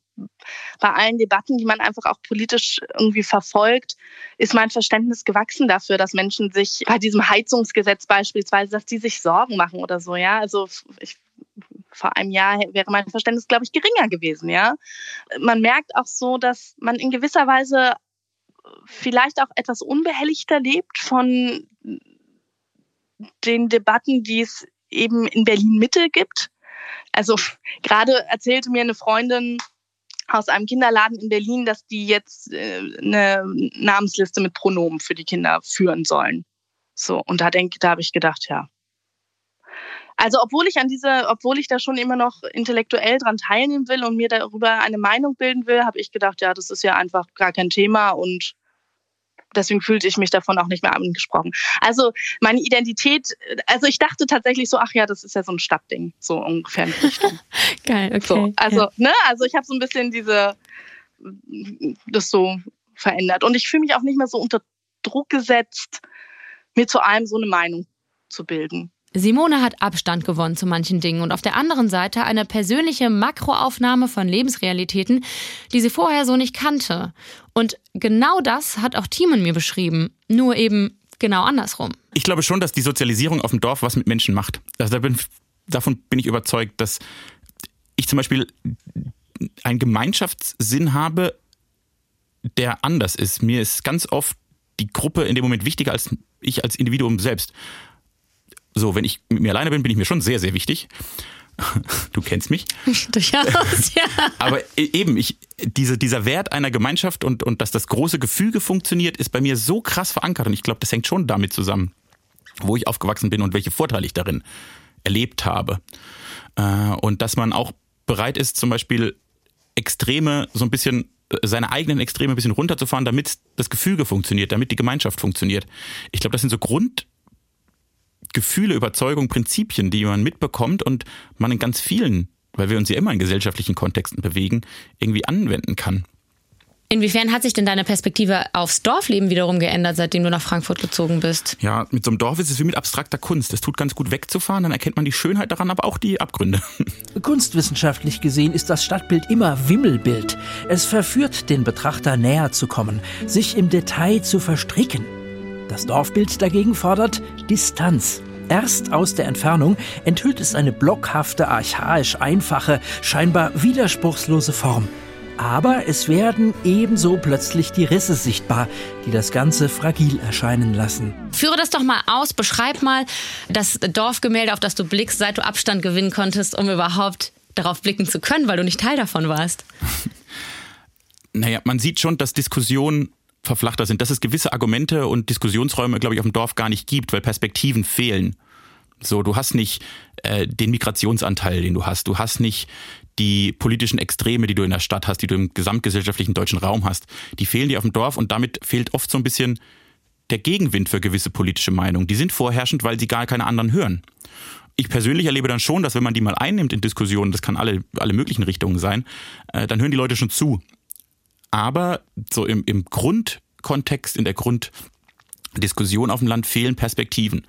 Speaker 8: bei allen Debatten, die man einfach auch politisch irgendwie verfolgt, ist mein Verständnis gewachsen dafür, dass Menschen sich bei diesem Heizungsgesetz beispielsweise, dass die sich Sorgen machen oder so, ja. Also ich, vor einem Jahr wäre mein Verständnis, glaube ich, geringer gewesen, ja. Man merkt auch so, dass man in gewisser Weise vielleicht auch etwas unbehelligter lebt von den Debatten, die es eben in Berlin Mitte gibt. Also gerade erzählte mir eine Freundin, aus einem Kinderladen in Berlin, dass die jetzt äh, eine Namensliste mit Pronomen für die Kinder führen sollen. So, und da denke, da habe ich gedacht, ja. Also, obwohl ich an diese, obwohl ich da schon immer noch intellektuell dran teilnehmen will und mir darüber eine Meinung bilden will, habe ich gedacht, ja, das ist ja einfach gar kein Thema und deswegen fühlte ich mich davon auch nicht mehr angesprochen. Also meine Identität, also ich dachte tatsächlich so, ach ja, das ist ja so ein Stadtding, so ungefähr in Richtung.
Speaker 2: Geil, okay.
Speaker 8: So, also, ja. ne, also ich habe so ein bisschen diese, das so verändert. Und ich fühle mich auch nicht mehr so unter Druck gesetzt, mir zu allem so eine Meinung zu bilden.
Speaker 2: Simone hat Abstand gewonnen zu manchen Dingen und auf der anderen Seite eine persönliche Makroaufnahme von Lebensrealitäten, die sie vorher so nicht kannte. Und genau das hat auch Timon mir beschrieben, nur eben genau andersrum.
Speaker 6: Ich glaube schon, dass die Sozialisierung auf dem Dorf was mit Menschen macht. Also davon bin ich überzeugt, dass ich zum Beispiel einen Gemeinschaftssinn habe, der anders ist. Mir ist ganz oft die Gruppe in dem Moment wichtiger als ich als Individuum selbst. So, wenn ich mit mir alleine bin, bin ich mir schon sehr, sehr wichtig. Du kennst mich.
Speaker 2: Durchaus, ja.
Speaker 6: Aber e-, eben, ich, diese, dieser Wert einer Gemeinschaft und, und dass das große Gefüge funktioniert, ist bei mir so krass verankert. Und ich glaube, das hängt schon damit zusammen, wo ich aufgewachsen bin und welche Vorteile ich darin erlebt habe. Äh, und dass man auch bereit ist, zum Beispiel Extreme so ein bisschen äh, seine eigenen Extreme ein bisschen runterzufahren, damit das Gefüge funktioniert, damit die Gemeinschaft funktioniert. Ich glaube, das sind so Grund, Gefühle, Überzeugungen, Prinzipien, die man mitbekommt und man in ganz vielen, weil wir uns ja immer in gesellschaftlichen Kontexten bewegen, irgendwie anwenden kann.
Speaker 2: Inwiefern hat sich denn deine Perspektive aufs Dorfleben wiederum geändert, seitdem du nach Frankfurt gezogen bist?
Speaker 6: Ja, mit so einem Dorf ist es wie mit abstrakter Kunst. Es tut ganz gut wegzufahren, dann erkennt man die Schönheit daran, aber auch die Abgründe.
Speaker 10: Kunstwissenschaftlich gesehen ist das Stadtbild immer Wimmelbild. Es verführt den Betrachter näher zu kommen, sich im Detail zu verstricken. Das Dorfbild dagegen fordert Distanz. Erst aus der Entfernung enthüllt es eine blockhafte, archaisch einfache, scheinbar widerspruchslose Form. Aber es werden ebenso plötzlich die Risse sichtbar, die das Ganze fragil erscheinen lassen.
Speaker 2: Führe das doch mal aus, beschreib mal das Dorfgemälde, auf das du blickst, seit du Abstand gewinnen konntest, um überhaupt darauf blicken zu können, weil du nicht Teil davon warst.
Speaker 6: Naja, man sieht schon, dass Diskussionen verflachter sind, dass es gewisse Argumente und Diskussionsräume, glaube ich, auf dem Dorf gar nicht gibt, weil Perspektiven fehlen. So, du hast nicht äh, den Migrationsanteil, den du hast. Du hast nicht die politischen Extreme, die du in der Stadt hast, die du im gesamtgesellschaftlichen deutschen Raum hast. Die fehlen dir auf dem Dorf und damit fehlt oft so ein bisschen der Gegenwind für gewisse politische Meinungen. Die sind vorherrschend, weil sie gar keine anderen hören. Ich persönlich erlebe dann schon, dass wenn man die mal einnimmt in Diskussionen, das kann alle, alle möglichen Richtungen sein, äh, dann hören die Leute schon zu aber so im, im Grundkontext, in der Grunddiskussion auf dem Land fehlen Perspektiven.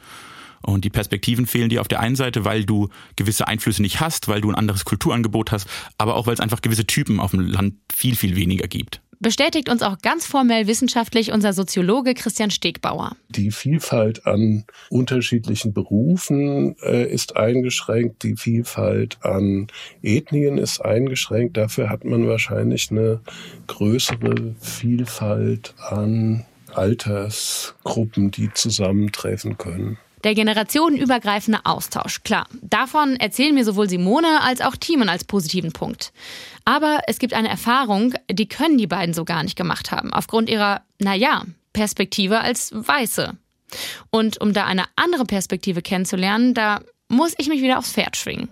Speaker 6: Und die Perspektiven fehlen dir auf der einen Seite, weil du gewisse Einflüsse nicht hast, weil du ein anderes Kulturangebot hast, aber auch weil es einfach gewisse Typen auf dem Land viel, viel weniger gibt
Speaker 2: bestätigt uns auch ganz formell wissenschaftlich unser Soziologe Christian Stegbauer.
Speaker 7: Die Vielfalt an unterschiedlichen Berufen äh, ist eingeschränkt, die Vielfalt an Ethnien ist eingeschränkt. Dafür hat man wahrscheinlich eine größere Vielfalt an Altersgruppen, die zusammentreffen können.
Speaker 2: Der generationenübergreifende Austausch, klar. Davon erzählen mir sowohl Simone als auch Timon als positiven Punkt. Aber es gibt eine Erfahrung, die können die beiden so gar nicht gemacht haben, aufgrund ihrer, naja, Perspektive als Weiße. Und um da eine andere Perspektive kennenzulernen, da muss ich mich wieder aufs Pferd schwingen.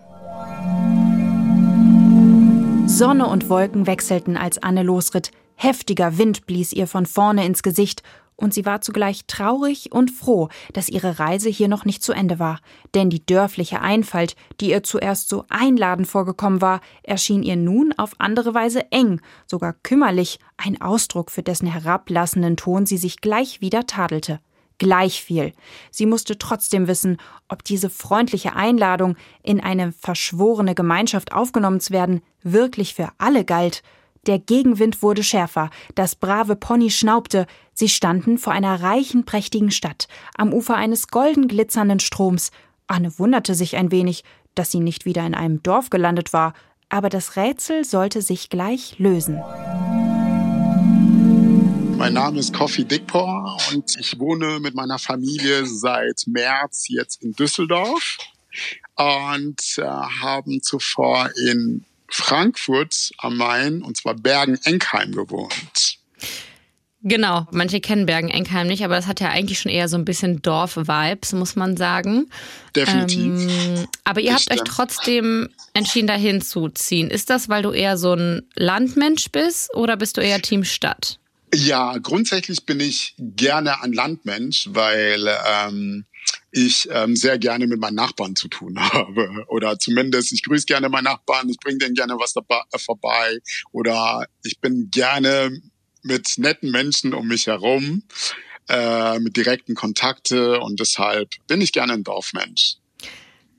Speaker 5: Sonne und Wolken wechselten, als Anne losritt. Heftiger Wind blies ihr von vorne ins Gesicht und sie war zugleich traurig und froh, dass ihre Reise hier noch nicht zu Ende war. Denn die dörfliche Einfalt, die ihr zuerst so einladend vorgekommen war, erschien ihr nun auf andere Weise eng, sogar kümmerlich, ein Ausdruck, für dessen herablassenden Ton sie sich gleich wieder tadelte. Gleich viel. Sie musste trotzdem wissen, ob diese freundliche Einladung, in eine verschworene Gemeinschaft aufgenommen zu werden, wirklich für alle galt der Gegenwind wurde schärfer, das brave Pony schnaubte, sie standen vor einer reichen, prächtigen Stadt, am Ufer eines golden glitzernden Stroms. Anne wunderte sich ein wenig, dass sie nicht wieder in einem Dorf gelandet war, aber das Rätsel sollte sich gleich lösen.
Speaker 11: Mein Name ist Coffee Dickpor und ich wohne mit meiner Familie seit März jetzt in Düsseldorf und äh, haben zuvor in Frankfurt am Main, und zwar Bergen-Enkheim gewohnt.
Speaker 2: Genau, manche kennen Bergen-Enkheim nicht, aber das hat ja eigentlich schon eher so ein bisschen Dorf-Vibes, muss man sagen.
Speaker 11: Definitiv.
Speaker 2: Ähm, aber ihr habt euch trotzdem entschieden, da hinzuziehen. Ist das, weil du eher so ein Landmensch bist oder bist du eher Team Stadt?
Speaker 11: Ja, grundsätzlich bin ich gerne ein Landmensch, weil ähm, ich ähm, sehr gerne mit meinen Nachbarn zu tun habe. Oder zumindest, ich grüße gerne meinen Nachbarn, ich bringe denen gerne was dabei, äh, vorbei. Oder ich bin gerne mit netten Menschen um mich herum, äh, mit direkten Kontakte und deshalb bin ich gerne ein Dorfmensch.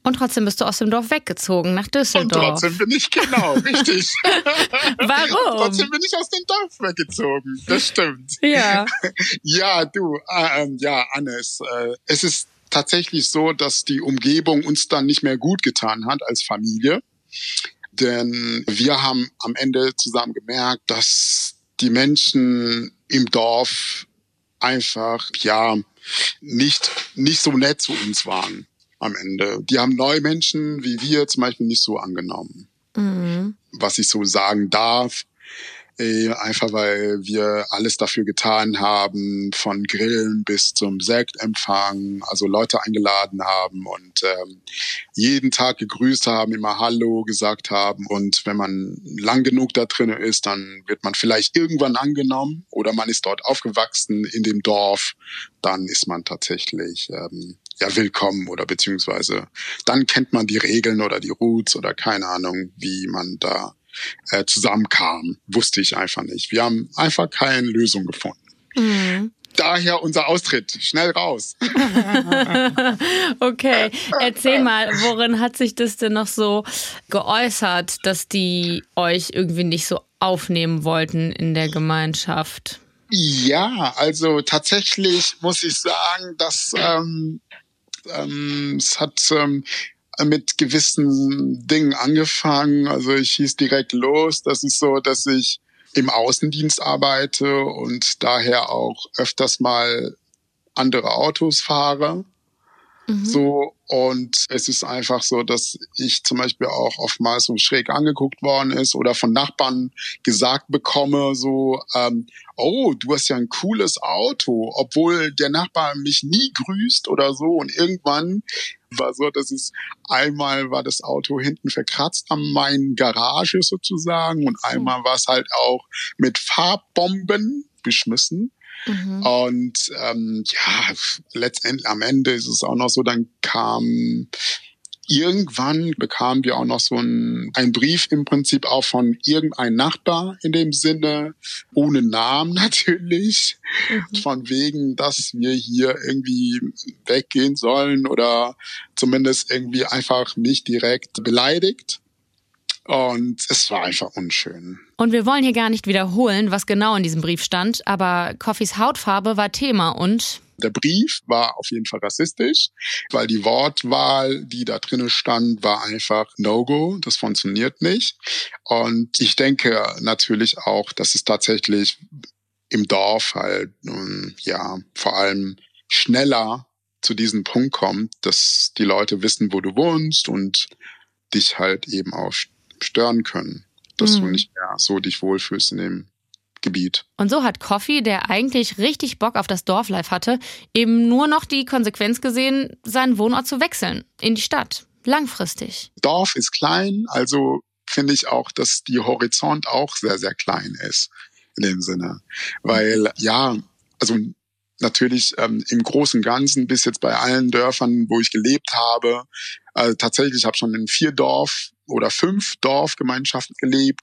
Speaker 2: Und trotzdem bist du aus dem Dorf weggezogen nach Düsseldorf.
Speaker 11: Und trotzdem bin ich genau, richtig.
Speaker 2: Warum?
Speaker 11: trotzdem bin ich aus dem Dorf weggezogen. Das stimmt.
Speaker 2: Ja.
Speaker 11: ja, du, äh, ja, Annes, äh, es ist tatsächlich so, dass die Umgebung uns dann nicht mehr gut getan hat als Familie. Denn wir haben am Ende zusammen gemerkt, dass die Menschen im Dorf einfach, ja, nicht, nicht so nett zu uns waren am Ende. Die haben neue Menschen wie wir zum Beispiel nicht so angenommen. Mhm. Was ich so sagen darf, äh, einfach weil wir alles dafür getan haben, von Grillen bis zum Sektempfang, also Leute eingeladen haben und ähm, jeden Tag gegrüßt haben, immer Hallo gesagt haben. Und wenn man lang genug da drin ist, dann wird man vielleicht irgendwann angenommen oder man ist dort aufgewachsen in dem Dorf, dann ist man tatsächlich ähm, ja willkommen oder beziehungsweise dann kennt man die Regeln oder die Routes oder keine Ahnung, wie man da äh, zusammenkam, wusste ich einfach nicht. Wir haben einfach keine Lösung gefunden. Mhm. Daher unser Austritt. Schnell raus.
Speaker 2: okay, erzähl mal, worin hat sich das denn noch so geäußert, dass die euch irgendwie nicht so aufnehmen wollten in der Gemeinschaft?
Speaker 11: Ja, also tatsächlich muss ich sagen, dass ähm, ähm, es hat ähm, mit gewissen Dingen angefangen. Also ich hieß direkt los. Das ist so, dass ich im Außendienst arbeite und daher auch öfters mal andere Autos fahre. Mhm. So, und es ist einfach so, dass ich zum Beispiel auch oftmals so schräg angeguckt worden ist oder von Nachbarn gesagt bekomme, so, ähm, oh, du hast ja ein cooles Auto, obwohl der Nachbar mich nie grüßt oder so. Und irgendwann war so, dass es einmal war das Auto hinten verkratzt an meinen Garage sozusagen und einmal war es halt auch mit Farbbomben beschmissen. Mhm. Und ähm, ja, letztendlich am Ende ist es auch noch so, dann kam irgendwann bekamen wir auch noch so ein, ein Brief im Prinzip auch von irgendeinem Nachbar in dem Sinne, ohne Namen natürlich, mhm. von wegen, dass wir hier irgendwie weggehen sollen oder zumindest irgendwie einfach nicht direkt beleidigt. Und es war einfach unschön.
Speaker 2: Und wir wollen hier gar nicht wiederholen, was genau in diesem Brief stand, aber Coffees Hautfarbe war Thema und
Speaker 11: der Brief war auf jeden Fall rassistisch, weil die Wortwahl, die da drinnen stand, war einfach No-Go. Das funktioniert nicht. Und ich denke natürlich auch, dass es tatsächlich im Dorf halt, ja, vor allem schneller zu diesem Punkt kommt, dass die Leute wissen, wo du wohnst und dich halt eben auch stören können, dass mhm. du nicht mehr so dich wohlfühlst in dem Gebiet.
Speaker 2: Und so hat Coffee, der eigentlich richtig Bock auf das Dorflife hatte, eben nur noch die Konsequenz gesehen, seinen Wohnort zu wechseln in die Stadt. Langfristig.
Speaker 11: Dorf ist klein, also finde ich auch, dass die Horizont auch sehr, sehr klein ist in dem Sinne. Weil ja, also natürlich ähm, im Großen und Ganzen bis jetzt bei allen Dörfern, wo ich gelebt habe, äh, tatsächlich habe schon in vier Dorf oder fünf Dorfgemeinschaften gelebt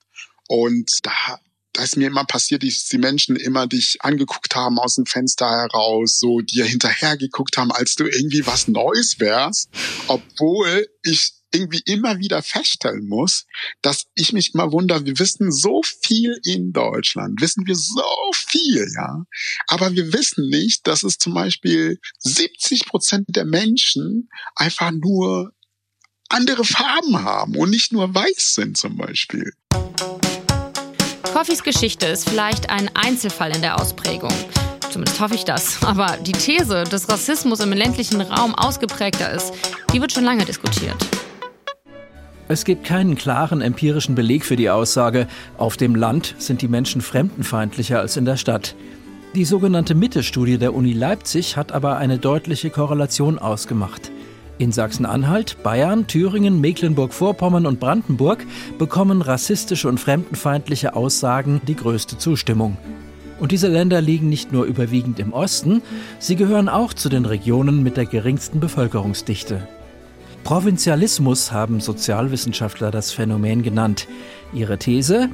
Speaker 11: und da da ist mir immer passiert, dass die Menschen immer dich angeguckt haben aus dem Fenster heraus, so dir hinterher geguckt haben, als du irgendwie was Neues wärst, obwohl ich irgendwie immer wieder feststellen muss, dass ich mich immer wundere, wir wissen so viel in Deutschland, wissen wir so viel, ja. Aber wir wissen nicht, dass es zum Beispiel 70 Prozent der Menschen einfach nur andere Farben haben und nicht nur weiß sind zum Beispiel.
Speaker 2: Coffees Geschichte ist vielleicht ein Einzelfall in der Ausprägung. Zumindest hoffe ich das. Aber die These, dass Rassismus im ländlichen Raum ausgeprägter ist, die wird schon lange diskutiert.
Speaker 10: Es gibt keinen klaren empirischen Beleg für die Aussage, auf dem Land sind die Menschen fremdenfeindlicher als in der Stadt. Die sogenannte Mitte-Studie der Uni Leipzig hat aber eine deutliche Korrelation ausgemacht. In Sachsen-Anhalt, Bayern, Thüringen, Mecklenburg-Vorpommern und Brandenburg bekommen rassistische und fremdenfeindliche Aussagen die größte Zustimmung. Und diese Länder liegen nicht nur überwiegend im Osten, sie gehören auch zu den Regionen mit der geringsten Bevölkerungsdichte. Provinzialismus haben Sozialwissenschaftler das Phänomen genannt. Ihre These?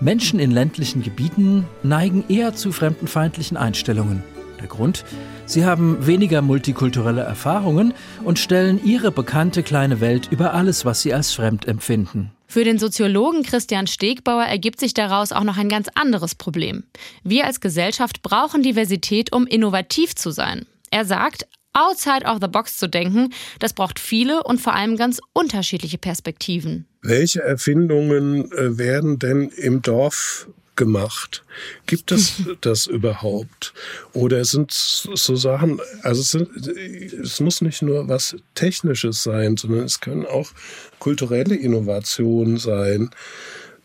Speaker 10: Menschen in ländlichen Gebieten neigen eher zu fremdenfeindlichen Einstellungen. Der Grund? Sie haben weniger multikulturelle Erfahrungen und stellen ihre bekannte kleine Welt über alles, was sie als fremd empfinden.
Speaker 2: Für den Soziologen Christian Stegbauer ergibt sich daraus auch noch ein ganz anderes Problem. Wir als Gesellschaft brauchen Diversität, um innovativ zu sein. Er sagt, outside of the box zu denken, das braucht viele und vor allem ganz unterschiedliche Perspektiven.
Speaker 7: Welche Erfindungen äh, werden denn im Dorf gemacht? Gibt es das überhaupt? Oder sind so Sachen, also es, sind, es muss nicht nur was Technisches sein, sondern es können auch kulturelle Innovationen sein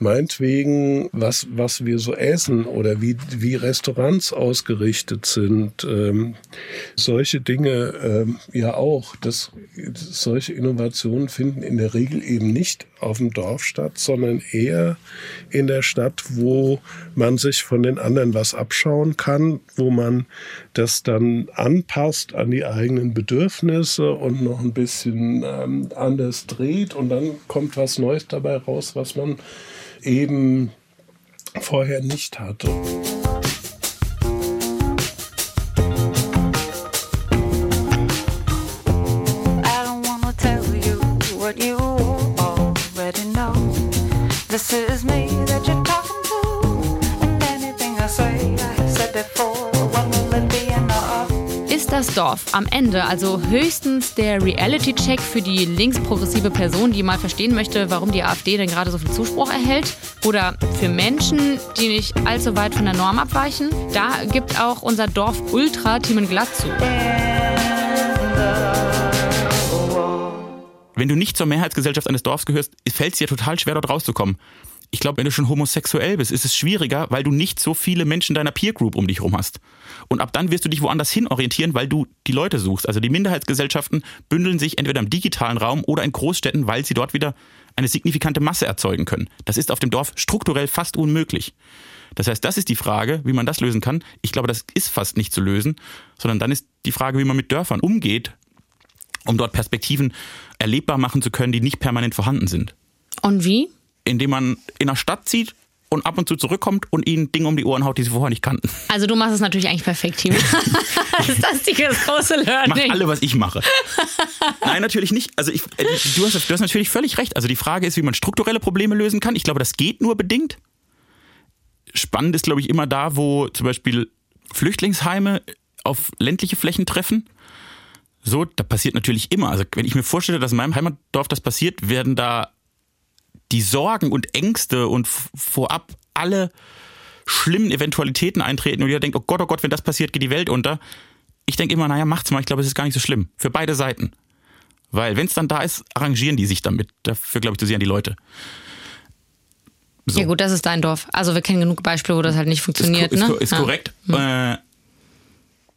Speaker 7: meinetwegen, was, was wir so essen oder wie, wie Restaurants ausgerichtet sind. Ähm, solche Dinge ähm, ja auch. Das, solche Innovationen finden in der Regel eben nicht auf dem Dorf statt, sondern eher in der Stadt, wo man sich von den anderen was abschauen kann, wo man das dann anpasst an die eigenen Bedürfnisse und noch ein bisschen ähm, anders dreht und dann kommt was Neues dabei raus, was man eben vorher nicht hatte.
Speaker 2: Das Dorf am Ende also höchstens der Reality-Check für die linksprogressive Person, die mal verstehen möchte, warum die AfD denn gerade so viel Zuspruch erhält? Oder für Menschen, die nicht allzu weit von der Norm abweichen? Da gibt auch unser Dorf Ultra Themen glatt zu.
Speaker 6: Wenn du nicht zur Mehrheitsgesellschaft eines Dorfs gehörst, fällt es dir total schwer, dort rauszukommen ich glaube, wenn du schon homosexuell bist, ist es schwieriger, weil du nicht so viele Menschen deiner Peer Group um dich herum hast. Und ab dann wirst du dich woanders hin orientieren, weil du die Leute suchst. Also die Minderheitsgesellschaften bündeln sich entweder im digitalen Raum oder in Großstädten, weil sie dort wieder eine signifikante Masse erzeugen können. Das ist auf dem Dorf strukturell fast unmöglich. Das heißt, das ist die Frage, wie man das lösen kann. Ich glaube, das ist fast nicht zu lösen, sondern dann ist die Frage, wie man mit Dörfern umgeht, um dort Perspektiven erlebbar machen zu können, die nicht permanent vorhanden sind.
Speaker 2: Und wie?
Speaker 6: Indem man in der Stadt zieht und ab und zu zurückkommt und ihnen Dinge um die Ohren haut, die sie vorher nicht kannten.
Speaker 2: Also du machst es natürlich eigentlich perfekt, Team. das ist das die große Learning.
Speaker 6: Mach alle, was ich mache. Nein, natürlich nicht. Also ich, äh, du, hast, du hast natürlich völlig recht. Also die Frage ist, wie man strukturelle Probleme lösen kann. Ich glaube, das geht nur bedingt. Spannend ist, glaube ich, immer da, wo zum Beispiel Flüchtlingsheime auf ländliche Flächen treffen. So, da passiert natürlich immer. Also wenn ich mir vorstelle, dass in meinem Heimatdorf das passiert, werden da die Sorgen und Ängste und vorab alle schlimmen Eventualitäten eintreten und jeder denkt, oh Gott, oh Gott, wenn das passiert, geht die Welt unter. Ich denke immer, naja, macht's mal, ich glaube, es ist gar nicht so schlimm. Für beide Seiten. Weil wenn es dann da ist, arrangieren die sich damit. Dafür, glaube ich, zu sehr an die Leute.
Speaker 2: So. Ja gut, das ist dein Dorf. Also wir kennen genug Beispiele, wo das halt nicht funktioniert.
Speaker 6: Ist,
Speaker 2: ne?
Speaker 6: ist, ist ja. korrekt. Hm. Äh,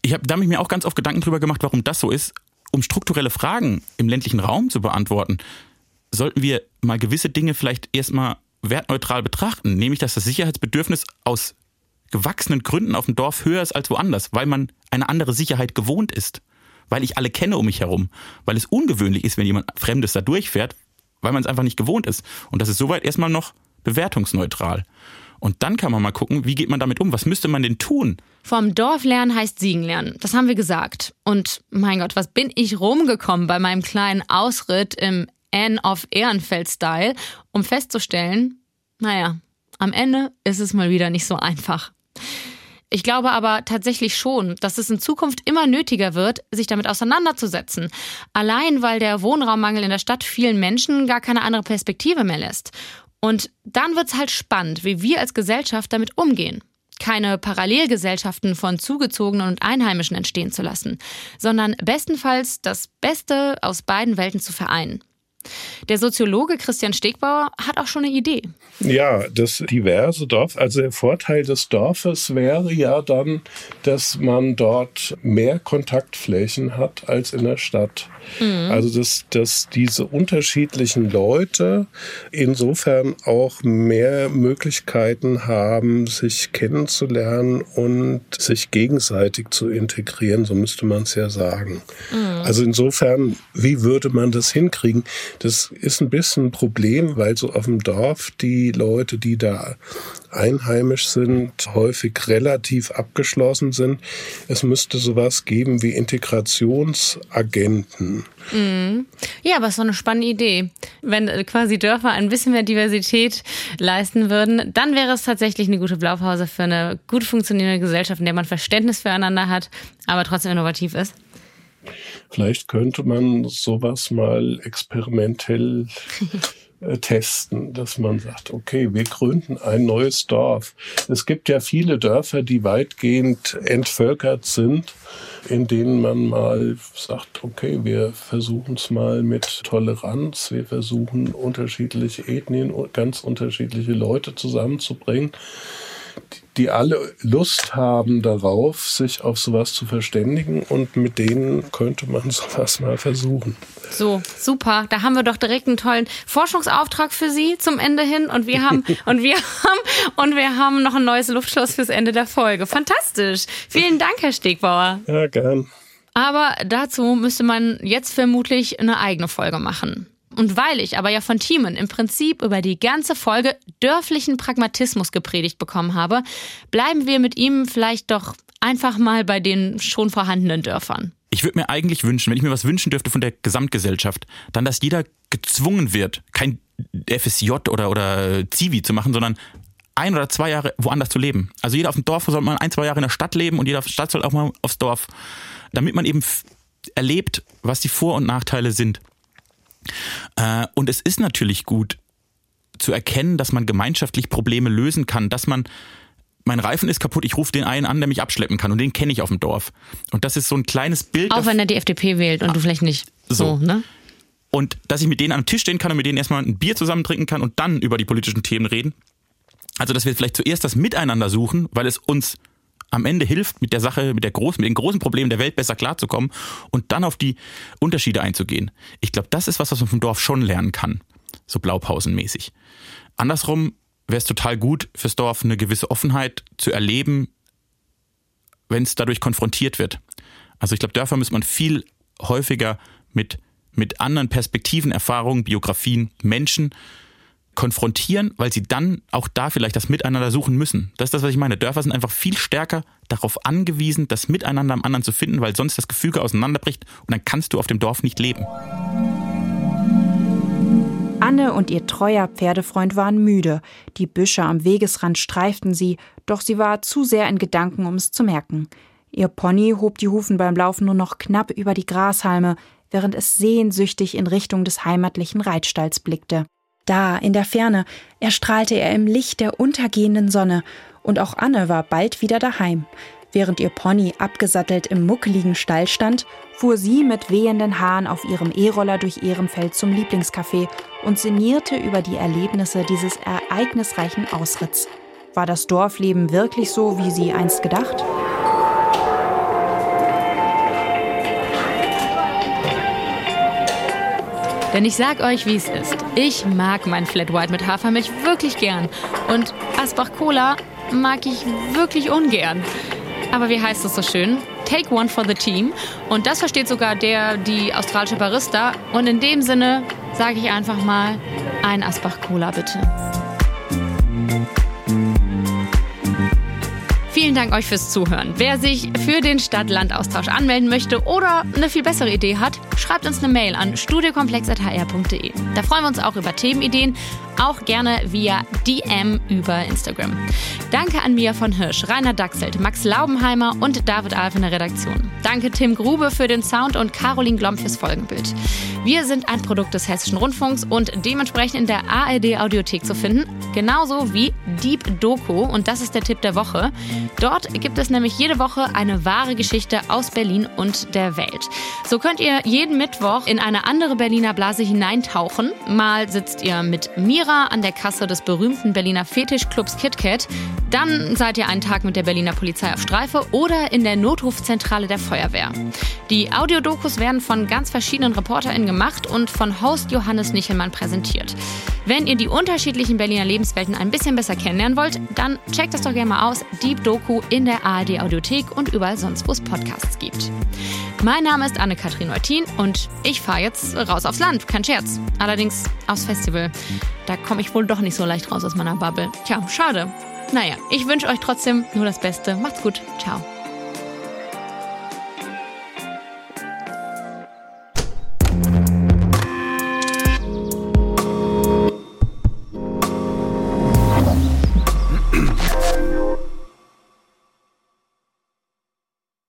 Speaker 6: ich habe da hab ich mir auch ganz oft Gedanken drüber gemacht, warum das so ist. Um strukturelle Fragen im ländlichen Raum zu beantworten, sollten wir mal gewisse Dinge vielleicht erstmal wertneutral betrachten, nämlich dass das Sicherheitsbedürfnis aus gewachsenen Gründen auf dem Dorf höher ist als woanders, weil man eine andere Sicherheit gewohnt ist. Weil ich alle kenne um mich herum. Weil es ungewöhnlich ist, wenn jemand Fremdes da durchfährt, weil man es einfach nicht gewohnt ist. Und das ist soweit erstmal noch bewertungsneutral. Und dann kann man mal gucken, wie geht man damit um? Was müsste man denn tun?
Speaker 2: Vom Dorf lernen heißt Siegen lernen. Das haben wir gesagt. Und mein Gott, was bin ich rumgekommen bei meinem kleinen Ausritt im Anne of Ehrenfeld-Style, um festzustellen, naja, am Ende ist es mal wieder nicht so einfach. Ich glaube aber tatsächlich schon, dass es in Zukunft immer nötiger wird, sich damit auseinanderzusetzen. Allein weil der Wohnraummangel in der Stadt vielen Menschen gar keine andere Perspektive mehr lässt. Und dann wird es halt spannend, wie wir als Gesellschaft damit umgehen. Keine Parallelgesellschaften von Zugezogenen und Einheimischen entstehen zu lassen, sondern bestenfalls das Beste aus beiden Welten zu vereinen. Der Soziologe Christian Stegbauer hat auch schon eine Idee.
Speaker 7: Ja, das diverse Dorf, also der Vorteil des Dorfes wäre ja dann, dass man dort mehr Kontaktflächen hat als in der Stadt. Mhm. Also dass, dass diese unterschiedlichen Leute insofern auch mehr Möglichkeiten haben, sich kennenzulernen und sich gegenseitig zu integrieren, so müsste man es ja sagen. Mhm. Also insofern, wie würde man das hinkriegen? Das ist ein bisschen ein Problem, weil so auf dem Dorf die Leute, die da einheimisch sind, häufig relativ abgeschlossen sind. Es müsste sowas geben wie Integrationsagenten.
Speaker 2: Mhm. Ja, aber ist so eine spannende Idee. Wenn quasi Dörfer ein bisschen mehr Diversität leisten würden, dann wäre es tatsächlich eine gute Blaupause für eine gut funktionierende Gesellschaft, in der man Verständnis füreinander hat, aber trotzdem innovativ ist.
Speaker 7: Vielleicht könnte man sowas mal experimentell äh, testen, dass man sagt, okay, wir gründen ein neues Dorf. Es gibt ja viele Dörfer, die weitgehend entvölkert sind, in denen man mal sagt, okay, wir versuchen es mal mit Toleranz, wir versuchen unterschiedliche Ethnien, ganz unterschiedliche Leute zusammenzubringen die alle Lust haben darauf, sich auf sowas zu verständigen und mit denen könnte man sowas mal versuchen.
Speaker 2: So, super. Da haben wir doch direkt einen tollen Forschungsauftrag für Sie zum Ende hin und wir haben und wir haben und wir haben noch ein neues Luftschloss fürs Ende der Folge. Fantastisch. Vielen Dank, Herr Stegbauer.
Speaker 7: Ja, gern.
Speaker 2: Aber dazu müsste man jetzt vermutlich eine eigene Folge machen. Und weil ich aber ja von Thiemen im Prinzip über die ganze Folge dörflichen Pragmatismus gepredigt bekommen habe, bleiben wir mit ihm vielleicht doch einfach mal bei den schon vorhandenen Dörfern.
Speaker 6: Ich würde mir eigentlich wünschen, wenn ich mir was wünschen dürfte von der Gesamtgesellschaft, dann, dass jeder gezwungen wird, kein FSJ oder, oder Zivi zu machen, sondern ein oder zwei Jahre woanders zu leben. Also jeder auf dem Dorf soll mal ein, zwei Jahre in der Stadt leben und jeder auf der Stadt soll auch mal aufs Dorf. Damit man eben erlebt, was die Vor- und Nachteile sind. Äh, und es ist natürlich gut zu erkennen, dass man gemeinschaftlich Probleme lösen kann, dass man mein Reifen ist kaputt, ich rufe den einen an, der mich abschleppen kann und den kenne ich auf dem Dorf. Und das ist so ein kleines Bild.
Speaker 2: Auch wenn er die FDP wählt und ah, du vielleicht nicht. So, so, ne?
Speaker 6: Und dass ich mit denen am Tisch stehen kann und mit denen erstmal ein Bier zusammen trinken kann und dann über die politischen Themen reden. Also, dass wir vielleicht zuerst das Miteinander suchen, weil es uns am Ende hilft, mit der Sache, mit der großen, mit den großen Problemen der Welt besser klarzukommen und dann auf die Unterschiede einzugehen. Ich glaube, das ist was, was man vom Dorf schon lernen kann. So Blaupausenmäßig. Andersrum wäre es total gut fürs Dorf, eine gewisse Offenheit zu erleben, wenn es dadurch konfrontiert wird. Also ich glaube, Dörfer muss man viel häufiger mit, mit anderen Perspektiven, Erfahrungen, Biografien, Menschen konfrontieren, weil sie dann auch da vielleicht das Miteinander suchen müssen. Das ist das, was ich meine. Dörfer sind einfach viel stärker darauf angewiesen, das Miteinander am anderen zu finden, weil sonst das Gefüge auseinanderbricht und dann kannst du auf dem Dorf nicht leben.
Speaker 5: Anne und ihr treuer Pferdefreund waren müde. Die Büsche am Wegesrand streiften sie, doch sie war zu sehr in Gedanken, um es zu merken. Ihr Pony hob die Hufen beim Laufen nur noch knapp über die Grashalme, während es sehnsüchtig in Richtung des heimatlichen Reitstalls blickte. Da, in der Ferne, erstrahlte er im Licht der untergehenden Sonne, und auch Anne war bald wieder daheim. Während ihr Pony abgesattelt im muckeligen Stall stand, fuhr sie mit wehenden Haaren auf ihrem E-Roller durch Ehrenfeld zum Lieblingscafé und sinnierte über die Erlebnisse dieses ereignisreichen Ausritts. War das Dorfleben wirklich so, wie sie einst gedacht?
Speaker 2: Denn ich sag euch, wie es ist. Ich mag mein Flat White mit Hafermilch wirklich gern. Und Asbach Cola mag ich wirklich ungern. Aber wie heißt es so schön? Take one for the team. Und das versteht sogar der, die australische Barista. Und in dem Sinne sage ich einfach mal, ein Asbach Cola bitte. Vielen Dank euch fürs Zuhören. Wer sich für den Stadt-Land-Austausch anmelden möchte oder eine viel bessere Idee hat, schreibt uns eine Mail an studiokomplex.hr.de. Da freuen wir uns auch über Themenideen auch gerne via DM über Instagram. Danke an Mia von Hirsch, Rainer Dachselt, Max Laubenheimer und David Alf in der Redaktion. Danke Tim Grube für den Sound und Caroline Glom fürs Folgenbild. Wir sind ein Produkt des Hessischen Rundfunks und dementsprechend in der ARD Audiothek zu finden, genauso wie Deep Doku und das ist der Tipp der Woche. Dort gibt es nämlich jede Woche eine wahre Geschichte aus Berlin und der Welt. So könnt ihr jeden Mittwoch in eine andere Berliner Blase hineintauchen. Mal sitzt ihr mit mir Vierer an der Kasse des berühmten Berliner Fetischclubs KitKat. Dann seid ihr einen Tag mit der Berliner Polizei auf Streife oder in der Notrufzentrale der Feuerwehr. Die Audiodokus werden von ganz verschiedenen ReporterInnen gemacht und von Host Johannes Nichelmann präsentiert. Wenn ihr die unterschiedlichen Berliner Lebenswelten ein bisschen besser kennenlernen wollt, dann checkt das doch gerne mal aus. Deep Doku in der ARD Audiothek und überall sonst, wo es Podcasts gibt. Mein Name ist Anne-Kathrin Neutin und ich fahre jetzt raus aufs Land. Kein Scherz. Allerdings aufs Festival. Da komme ich wohl doch nicht so leicht raus aus meiner Bubble. Tja, schade. Naja, ich wünsche euch trotzdem nur das Beste. Macht's gut. Ciao.